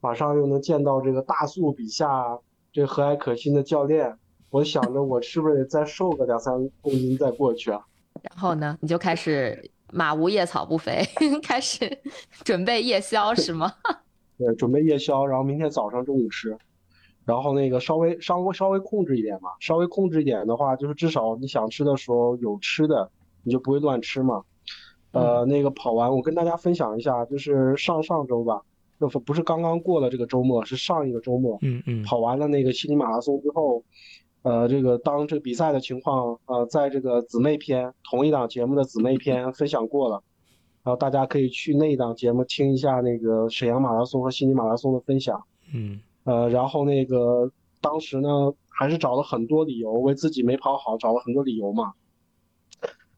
Speaker 10: 马上又能见到这个大素笔下这和蔼可亲的教练，我想着我是不是得再瘦个两三公斤再过去啊？
Speaker 3: 然后呢，你就开始马无夜草不肥，开始准备夜宵是吗？
Speaker 10: 对，准备夜宵，然后明天早上、中午吃，然后那个稍微稍微稍微控制一点嘛，稍微控制一点的话，就是至少你想吃的时候有吃的，你就不会乱吃嘛。呃，那个跑完，我跟大家分享一下，就是上上周吧，就不是刚刚过了这个周末，是上一个周末，
Speaker 2: 嗯嗯，
Speaker 10: 跑完了那个悉尼马拉松之后，呃，这个当这个比赛的情况，呃，在这个姊妹篇同一档节目的姊妹篇分享过了，然后大家可以去那一档节目听一下那个沈阳马拉松和悉尼马拉松的分享，
Speaker 2: 嗯
Speaker 10: 呃，然后那个当时呢，还是找了很多理由，为自己没跑好找了很多理由嘛。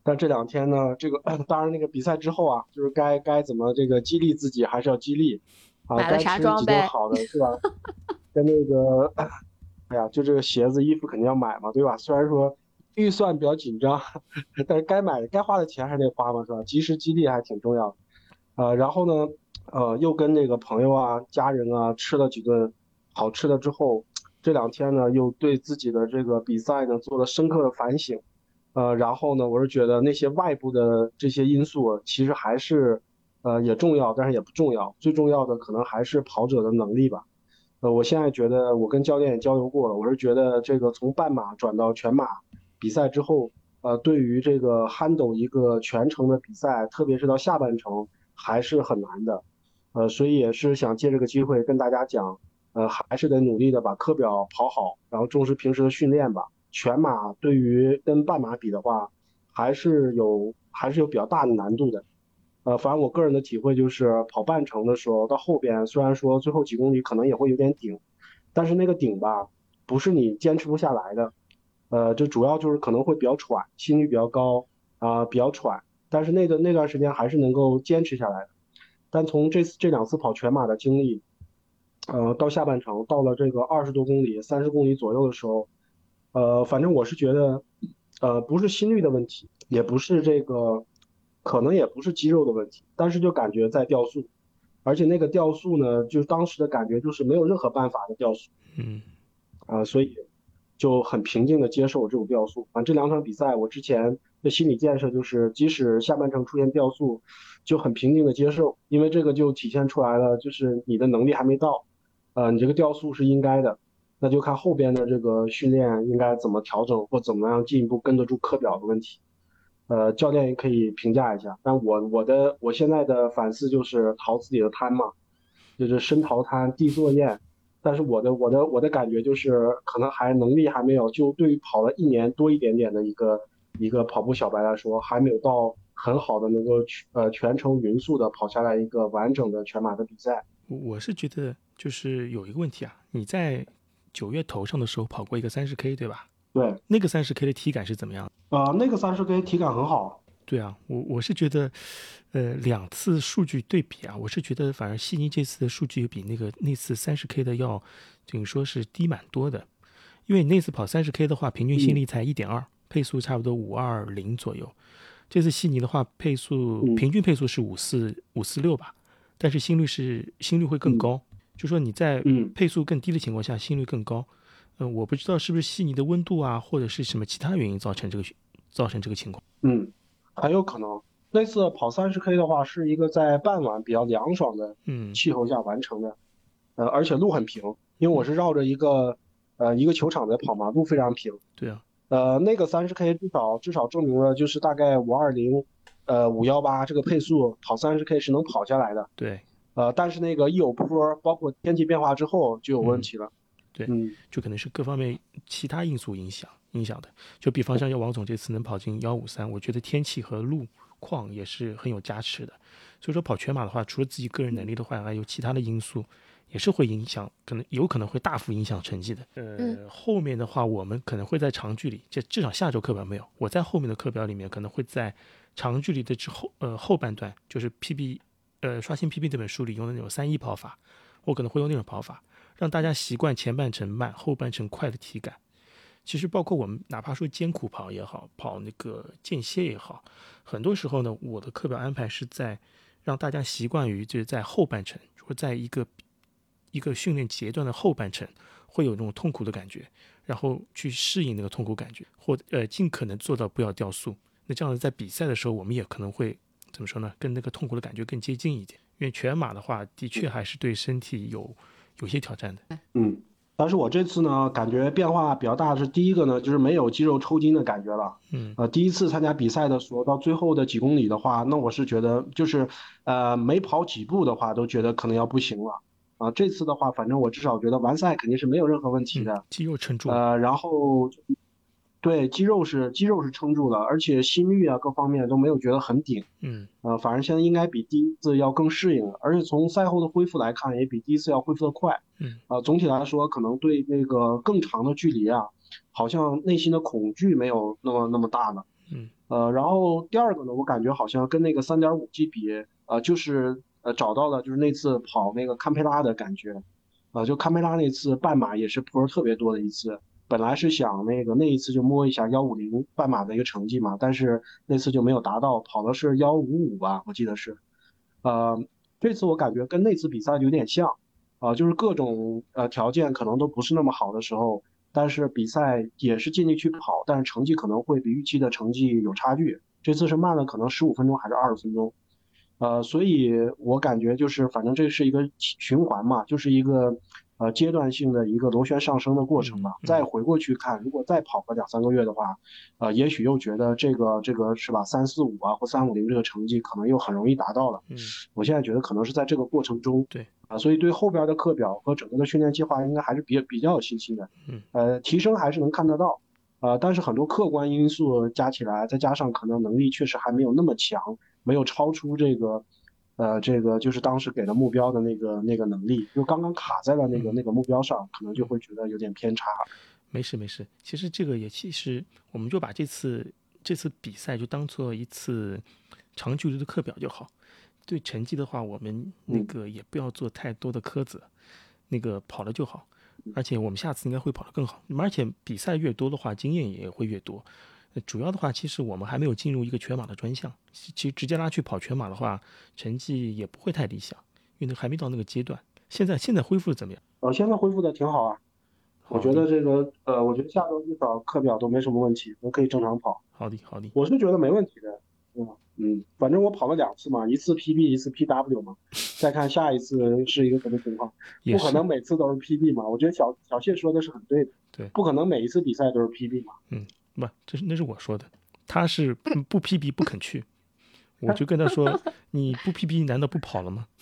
Speaker 10: 但这两天呢，这个当然那个比赛之后啊，就是该该怎么这个激励自己还是要激励，啊，
Speaker 3: 买了
Speaker 10: 该吃几顿
Speaker 3: 啥装备
Speaker 10: 好的是吧？跟那个，哎呀，就这个鞋子衣服肯定要买嘛，对吧？虽然说预算比较紧张，但是该买该花的钱还是得花嘛，是吧？及时激励还挺重要。呃，然后呢，呃，又跟那个朋友啊、家人啊吃了几顿好吃的之后，这两天呢，又对自己的这个比赛呢做了深刻的反省。呃，然后呢，我是觉得那些外部的这些因素其实还是，呃，也重要，但是也不重要。最重要的可能还是跑者的能力吧。呃，我现在觉得，我跟教练也交流过了，我是觉得这个从半马转到全马比赛之后，呃，对于这个 handle 一个全程的比赛，特别是到下半程，还是很难的。呃，所以也是想借这个机会跟大家讲，呃，还是得努力的把课表跑好，然后重视平时的训练吧。全马对于跟半马比的话，还是有还是有比较大的难度的。呃，反正我个人的体会就是，跑半程的时候到后边，虽然说最后几公里可能也会有点顶，但是那个顶吧，不是你坚持不下来的。呃，这主要就是可能会比较喘，心率比较高啊、比较喘，但是那段那段时间还是能够坚持下来的。但从这次这两次跑全马的经历，呃，到下半程到了这个二十多公里、三十公里左右的时候，呃，反正我是觉得，呃，不是心率的问题，也不是这个，可能也不是肌肉的问题，但是就感觉在掉速，而且那个掉速呢，就是当时的感觉就是没有任何办法的掉速，
Speaker 2: 嗯
Speaker 10: 啊、所以就很平静的接受这种掉速。反正这两场比赛，我之前的心理建设就是，即使下半程出现掉速，就很平静的接受，因为这个就体现出来了，就是你的能力还没到，呃，你这个掉速是应该的。那就看后边的这个训练应该怎么调整，或怎么样进一步跟得住课表的问题。呃，教练也可以评价一下。但我我的我现在的反思就是逃自己的贪嘛，就是深逃贪，地作厌。但是我的我的我的感觉就是，可能还能力还没有，就对于跑了一年多一点点的一个一个跑步小白来说，还没有到很好的能够全呃全程匀速的跑下来一个完整的全马的比赛。
Speaker 2: 我是觉得就是有一个问题啊，你在九月头上的时候跑过一个三十 K 对吧？
Speaker 10: 对，
Speaker 2: 那个三十 K 的体感是怎么样？
Speaker 10: 呃，那个三十 K 体感很好。
Speaker 2: 对啊，我我是觉得，呃，两次数据对比啊，我是觉得反而悉尼这次的数据比那个那次三十 K 的要等于说是低蛮多的，因为你那次跑三十 K 的话，平均心率才一点二，配速差不多五二零左右。这次悉尼的话，配速平均配速是五四五四六吧，但是心率是心率会更高，就说你在配速更低的情况下，心率更高。嗯、我不知道是不是悉尼的温度啊，或者是什么其他原因造成这个造成这个情况。
Speaker 10: 嗯，很有可能。那次跑三十 K 的话，是一个在傍晚比较凉爽的
Speaker 2: 嗯
Speaker 10: 气候下完成的，呃，而且路很平，因为我是绕着一个呃一个球场在跑嘛，路非常平。
Speaker 2: 对啊，
Speaker 10: 呃，那个三十 K 至少至少证明了就是大概五二零，呃五幺八这个配速跑三十 K 是能跑下来的。
Speaker 2: 对，
Speaker 10: 呃，但是那个一有坡，包括天气变化之后就有问题了。
Speaker 2: 对，
Speaker 10: 嗯，
Speaker 2: 就可能是各方面其他因素影响影响的。就比方像要王总这次能跑进幺五三，我觉得天气和路况也是很有加持的。所以说跑全马的话，除了自己个人能力的话，还有其他的因素，也是会影响，可能有可能会大幅影响成绩的。呃，
Speaker 3: 嗯
Speaker 2: 后面的话，我们可能会在长距离，这至少下周课表没有，我在后面的课表里面可能会在长距离的之后，呃后半段，就是 PB，呃刷新 PB 这本书里用的那种三一跑法，我可能会用那种跑法。让大家习惯前半程慢、后半程快的体感。其实包括我们哪怕说艰苦跑也好，跑那个间歇也好，很多时候呢，我的课表安排是在让大家习惯于就是在后半程，或在一个一个训练阶段的后半程会有那种痛苦的感觉，然后去适应那个痛苦感觉，或呃尽可能做到不要掉速。那这样子在比赛的时候，我们也可能会怎么说呢？跟那个痛苦的感觉更接近一点。因为全马的话，的确还是对身体有有些挑战的。
Speaker 10: 嗯，但是我这次呢，感觉变化比较大的是第一个呢，就是没有肌肉抽筋的感觉了。
Speaker 2: 嗯，
Speaker 10: 呃，第一次参加比赛的时候，到最后的几公里的话，那我是觉得就是呃没跑几步的话，都觉得可能要不行了。啊，这次的话，反正我至少觉得完赛肯定是没有任何问题的。
Speaker 2: 肌肉撑住。
Speaker 10: 呃，然后。对，肌肉是肌肉是撑住了，而且心率啊各方面都没有觉得很顶，
Speaker 2: 嗯，
Speaker 10: 呃，反正现在应该比第一次要更适应了，而且从赛后的恢复来看，也比第一次要恢复的快，
Speaker 2: 嗯，
Speaker 10: 啊，总体来说可能对那个更长的距离啊，好像内心的恐惧没有那么那么大了，
Speaker 2: 嗯，
Speaker 10: 呃，然后第二个呢，我感觉好像跟那个三点五 G 比，呃，就是呃找到了就是那次跑那个堪培拉的感觉，呃，就堪培拉那次半马也是坡特别多的一次。本来是想那个那一次就摸一下幺五零半马的一个成绩嘛，但是那次就没有达到，跑的是幺五五吧，我记得是。呃，这次我感觉跟那次比赛有点像，啊，就是各种呃条件可能都不是那么好的时候，但是比赛也是尽力去跑，但是成绩可能会比预期的成绩有差距。这次是慢了可能十五分钟还是二十分钟，呃，所以我感觉就是反正这是一个循环嘛，就是一个。呃，阶段性的一个螺旋上升的过程吧。再回过去看，如果再跑个两三个月的话，呃，也许又觉得这个这个是吧，三四五啊或三五零这个成绩可能又很容易达到了。
Speaker 2: 嗯，
Speaker 10: 我现在觉得可能是在这个过程中，
Speaker 2: 对
Speaker 10: 啊，所以对后边的课表和整个的训练计划应该还是比比较有信心的。
Speaker 2: 嗯，
Speaker 10: 呃，提升还是能看得到，呃，但是很多客观因素加起来，再加上可能能力确实还没有那么强，没有超出这个。呃，这个就是当时给的目标的那个那个能力，就刚刚卡在了那个那个目标上，可能就会觉得有点偏差。
Speaker 2: 没事没事，其实这个也其实我们就把这次这次比赛就当做一次长距离的课表就好。对成绩的话，我们那个也不要做太多的苛责，那个跑了就好。而且我们下次应该会跑得更好。而且比赛越多的话，经验也会越多。主要的话，其实我们还没有进入一个全马的专项。其实直接拉去跑全马的话，成绩也不会太理想，因为还没到那个阶段。现在现在恢复的怎么样？
Speaker 10: 呃，现在恢复的挺好啊。我觉得这个呃，我觉得下周一早课表都没什么问题，我可以正常跑。
Speaker 2: 好的，好的。
Speaker 10: 我是觉得没问题的。嗯嗯，反正我跑了两次嘛，一次 PB，一次 PW 嘛。再看下一次是一个什么情况，不可能每次都是 PB 嘛。我觉得小小谢说的是很对的。
Speaker 2: 对，
Speaker 10: 不可能每一次比赛都是 PB 嘛。
Speaker 2: 嗯。不，这是那是我说的，他是不 PB 不肯去，我就跟他说，你不 PB 难道不跑了吗？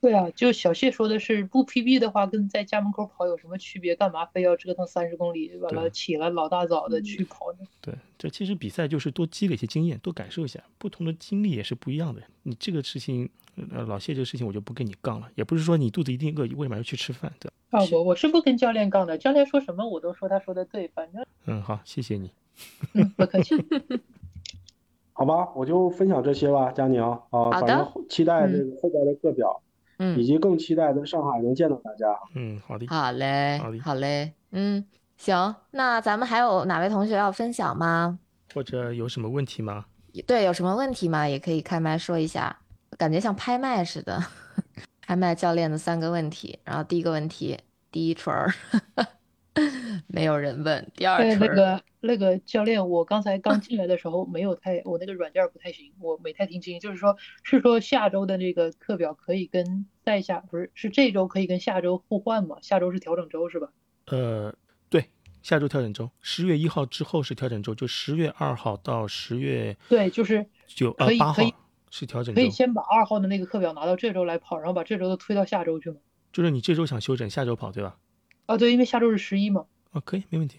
Speaker 7: 对啊，就小谢说的是不 PB 的话，跟在家门口跑有什么区别？干嘛非要折腾三十公里，完了起了老大早的去跑呢？
Speaker 2: 对，这其实比赛就是多积累一些经验，多感受一下，不同的经历也是不一样的。你这个事情，呃，老谢这个事情我就不跟你杠了，也不是说你肚子一定饿，为什么要去吃饭？对
Speaker 7: 啊，我我是不跟教练杠的，教练说什么我都说他说的对，反正
Speaker 2: 嗯好，谢谢你，
Speaker 7: 嗯不客气。
Speaker 10: 好吧，我就分享这些吧，佳宁啊，反正期待这个后边的课表。
Speaker 3: 嗯，
Speaker 10: 以及更期待在上海能见到大家。
Speaker 2: 嗯，好的，
Speaker 3: 好嘞，
Speaker 2: 好嘞，
Speaker 3: 好嘞。嗯，行，那咱们还有哪位同学要分享吗？
Speaker 2: 或者有什么问题吗？
Speaker 3: 对，有什么问题吗？也可以开麦说一下，感觉像拍卖似的。拍卖教练的三个问题，然后第一个问题，第一锤儿。没有人问第二
Speaker 7: 那个那个教练，我刚才刚进来的时候没有太，我那个软件不太行，我没太听清。就是说，是说下周的那个课表可以跟在下不是是这周可以跟下周互换吗？下周是调整周是吧？
Speaker 2: 呃，对，下周调整周，十月一号之后是调整周，就十月二号到十月
Speaker 7: 对，就是
Speaker 2: 九呃八号是调整。
Speaker 7: 可以先把二号的那个课表拿到这周来跑，然后把这周的推到下周去吗？
Speaker 2: 就是你这周想休整，下周跑对吧？
Speaker 7: 啊，对，因为下周是十一嘛。
Speaker 2: 啊，可以，没问题。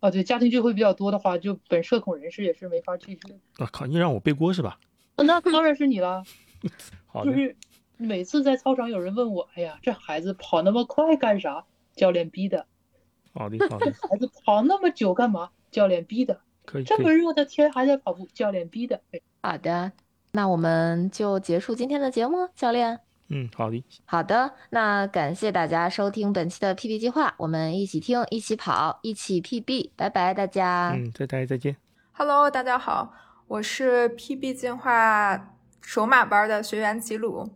Speaker 7: 啊，对，家庭聚会比较多的话，就本社恐人士也是没法继续。
Speaker 2: 啊靠，你让我背锅是吧？
Speaker 7: 那当然是你了。
Speaker 2: 好
Speaker 7: 的。就是每次在操场有人问我，哎呀，这孩子跑那么快干啥？教练逼的。
Speaker 2: 好的，好的。
Speaker 7: 孩子跑那么久干嘛？教练逼的。
Speaker 2: 可以。
Speaker 7: 这么热的天还在跑步，教练逼的。
Speaker 3: 好的，那我们就结束今天的节目，教练。
Speaker 2: 嗯，好的，
Speaker 3: 好的，那感谢大家收听本期的 PB 计划，我们一起听，一起跑，一起 PB，拜拜，大家。
Speaker 2: 嗯，再大家再见。
Speaker 11: Hello，大家好，我是 PB 进化首马班的学员吉鲁。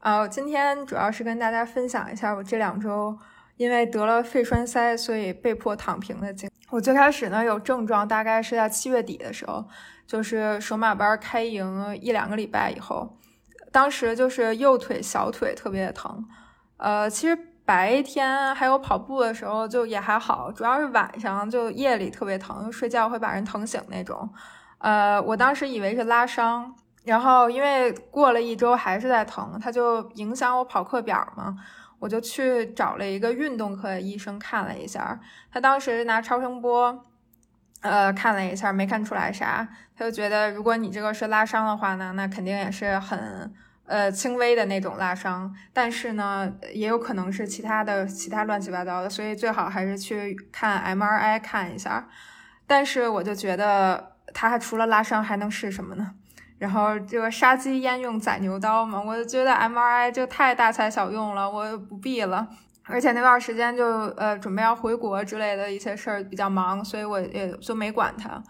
Speaker 11: 呃，今天主要是跟大家分享一下我这两周因为得了肺栓塞，所以被迫躺平的经。我最开始呢有症状，大概是在七月底的时候，就是首马班开营一两个礼拜以后，当时就是右腿、小腿特别疼。呃，其实白天还有跑步的时候就也还好，主要是晚上就夜里特别疼，睡觉会把人疼醒那种。呃，我当时以为是拉伤，然后因为过了一周还是在疼，它就影响我跑课表嘛，我就去找了一个运动科的医生看了一下，他当时拿超声波，呃，看了一下没看出来啥，他就觉得如果你这个是拉伤的话呢，那肯定也是很呃轻微的那种拉伤，但是呢，也有可能是其他的其他乱七八糟的，所以最好还是去看 MRI 看一下。但是我就觉得他还除了拉伤还能是什么呢？然后这个杀鸡焉用宰牛刀嘛，我就觉得 MRI 就太大材小用了，我不必了。而且那段时间就呃准备要回国之类的一些事儿比较忙，所以我也就没管它。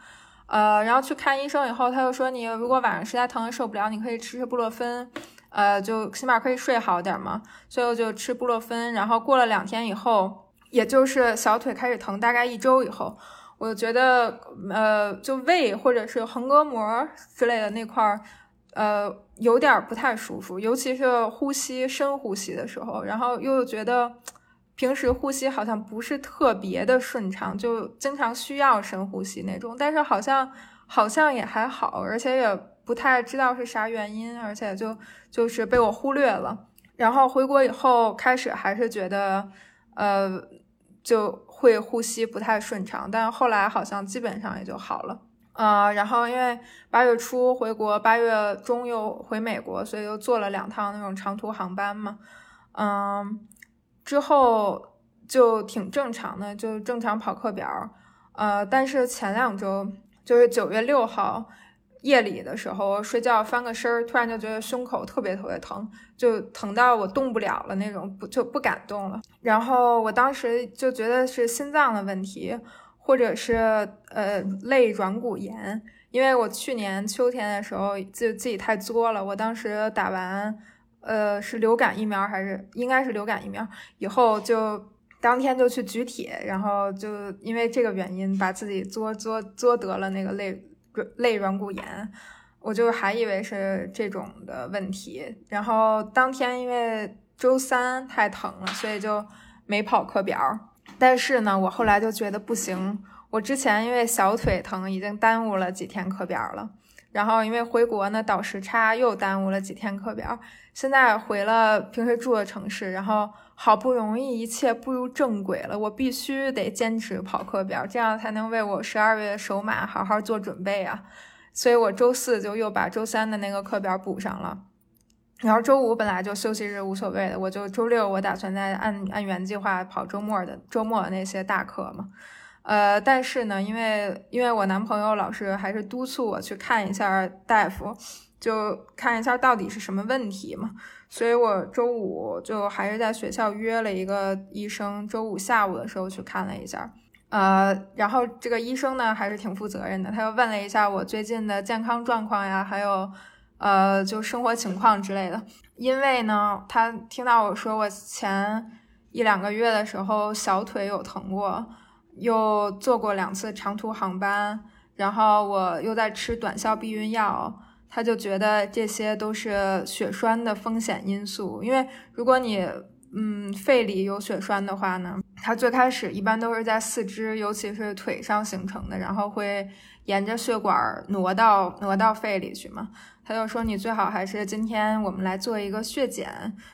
Speaker 11: 呃，然后去看医生以后，他又说你如果晚上实在疼的受不了，你可以吃吃布洛芬，呃，就起码可以睡好点嘛。所以我就吃布洛芬，然后过了两天以后，也就是小腿开始疼，大概一周以后。我觉得，呃，就胃或者是横膈膜之类的那块儿，呃，有点不太舒服，尤其是呼吸深呼吸的时候，然后又觉得平时呼吸好像不是特别的顺畅，就经常需要深呼吸那种，但是好像好像也还好，而且也不太知道是啥原因，而且就就是被我忽略了。然后回国以后，开始还是觉得，呃，就。会呼吸不太顺畅，但后来好像基本上也就好了。呃，然后因为八月初回国，八月中又回美国，所以又坐了两趟那种长途航班嘛。嗯，之后就挺正常的，就正常跑课表。呃，但是前两周就是九月六号夜里的时候睡觉翻个身儿，突然就觉得胸口特别特别疼。就疼到我动不了了那种，不就不敢动了。然后我当时就觉得是心脏的问题，或者是呃肋软骨炎。因为我去年秋天的时候就自己太作了，我当时打完呃是流感疫苗还是应该是流感疫苗，以后就当天就去举铁，然后就因为这个原因把自己作作作得了那个肋肋软骨炎。我就还以为是这种的问题，然后当天因为周三太疼了，所以就没跑课表。但是呢，我后来就觉得不行，我之前因为小腿疼已经耽误了几天课表了，然后因为回国呢倒时差又耽误了几天课表，现在回了平时住的城市，然后好不容易一切步入正轨了，我必须得坚持跑课表，这样才能为我十二月首马好好做准备啊。所以我周四就又把周三的那个课表补上了，然后周五本来就休息日无所谓的，我就周六我打算再按按原计划跑周末的周末那些大课嘛，呃，但是呢，因为因为我男朋友老是还是督促我去看一下大夫，就看一下到底是什么问题嘛，所以我周五就还是在学校约了一个医生，周五下午的时候去看了一下。呃，然后这个医生呢还是挺负责任的，他又问了一下我最近的健康状况呀，还有呃就生活情况之类的。因为呢，他听到我说我前一两个月的时候小腿有疼过，又坐过两次长途航班，然后我又在吃短效避孕药，他就觉得这些都是血栓的风险因素。因为如果你嗯，肺里有血栓的话呢，它最开始一般都是在四肢，尤其是腿上形成的，然后会沿着血管挪到挪到肺里去嘛。他就说你最好还是今天我们来做一个血检，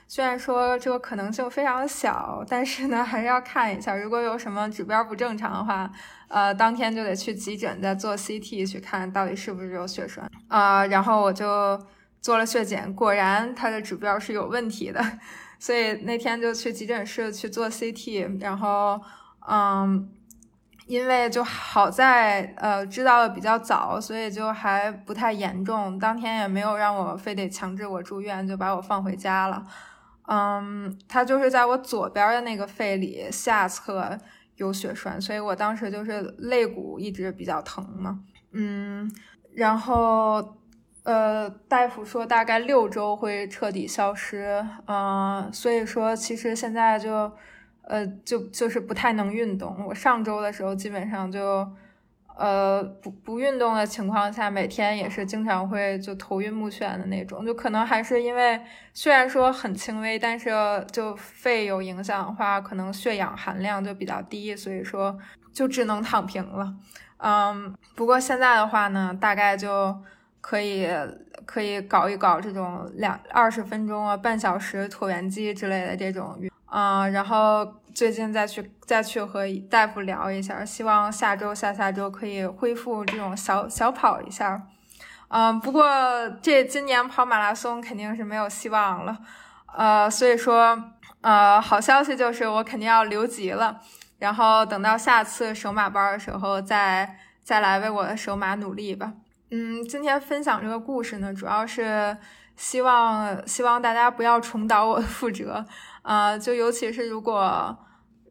Speaker 11: 虽然说这个可能性非常小，但是呢还是要看一下，如果有什么指标不正常的话，呃，当天就得去急诊再做 CT 去看到底是不是有血栓啊。然后我就做了血检，果然他的指标是有问题的。所以那天就去急诊室去做 CT，然后，嗯，因为就好在呃知道的比较早，所以就还不太严重。当天也没有让我非得强制我住院，就把我放回家了。嗯，他就是在我左边的那个肺里下侧有血栓，所以我当时就是肋骨一直比较疼嘛。嗯，然后呃，大夫说大概六周会彻底消失。嗯，所以说其实现在就。呃，就就是不太能运动。我上周的时候基本上就，呃，不不运动的情况下，每天也是经常会就头晕目眩的那种。就可能还是因为虽然说很轻微，但是就肺有影响的话，可能血氧含量就比较低，所以说就只能躺平了。嗯，不过现在的话呢，大概就可以可以搞一搞这种两二十分钟啊、半小时椭圆机之类的这种运。嗯，然后最近再去再去和大夫聊一下，希望下周下下周可以恢复这种小小跑一下。嗯，不过这今年跑马拉松肯定是没有希望了。呃，所以说，呃，好消息就是我肯定要留级了。然后等到下次首马班的时候，再再来为我的首马努力吧。嗯，今天分享这个故事呢，主要是希望希望大家不要重蹈我的覆辙。啊，就尤其是如果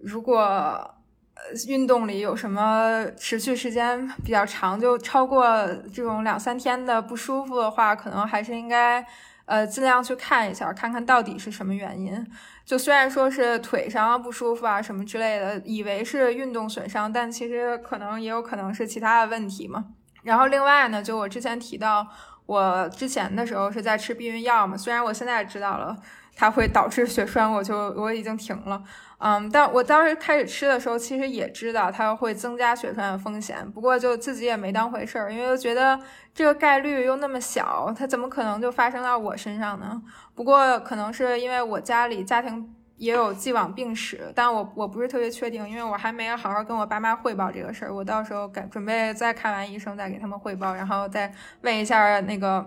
Speaker 11: 如果呃运动里有什么持续时间比较长，就超过这种两三天的不舒服的话，可能还是应该呃尽量去看一下，看看到底是什么原因。就虽然说是腿上不舒服啊什么之类的，以为是运动损伤，但其实可能也有可能是其他的问题嘛。然后另外呢，就我之前提到，我之前的时候是在吃避孕药嘛，虽然我现在知道了。它会导致血栓，我就我已经停了，嗯，但我当时开始吃的时候，其实也知道它会增加血栓的风险，不过就自己也没当回事儿，因为觉得这个概率又那么小，它怎么可能就发生到我身上呢？不过可能是因为我家里家庭也有既往病史，但我我不是特别确定，因为我还没有好好跟我爸妈汇报这个事儿，我到时候赶准备再看完医生再给他们汇报，然后再问一下那个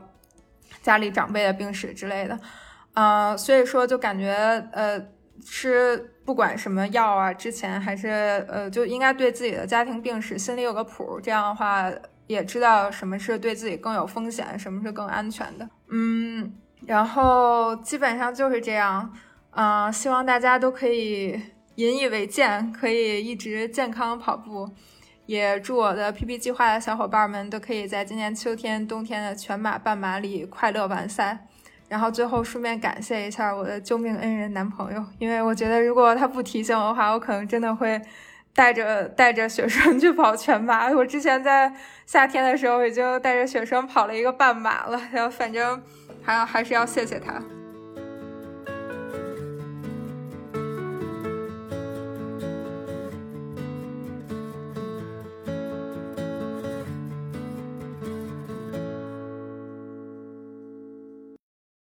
Speaker 11: 家里长辈的病史之类的。嗯，所以说就感觉呃，吃不管什么药啊，之前还是呃，就应该对自己的家庭病史心里有个谱，这样的话也知道什么是对自己更有风险，什么是更安全的。嗯，然后基本上就是这样。嗯，希望大家都可以引以为鉴，可以一直健康跑步。也祝我的 PP 计划的小伙伴们都可以在今年秋天、冬天的全马、半马里快乐完赛。然后最后顺便感谢一下我的救命恩人男朋友，因为我觉得如果他不提醒我的话，我可能真的会带着带着雪霜去跑全马。我之前在夏天的时候已经带着雪霜跑了一个半马了，然后反正还要还是要谢谢他。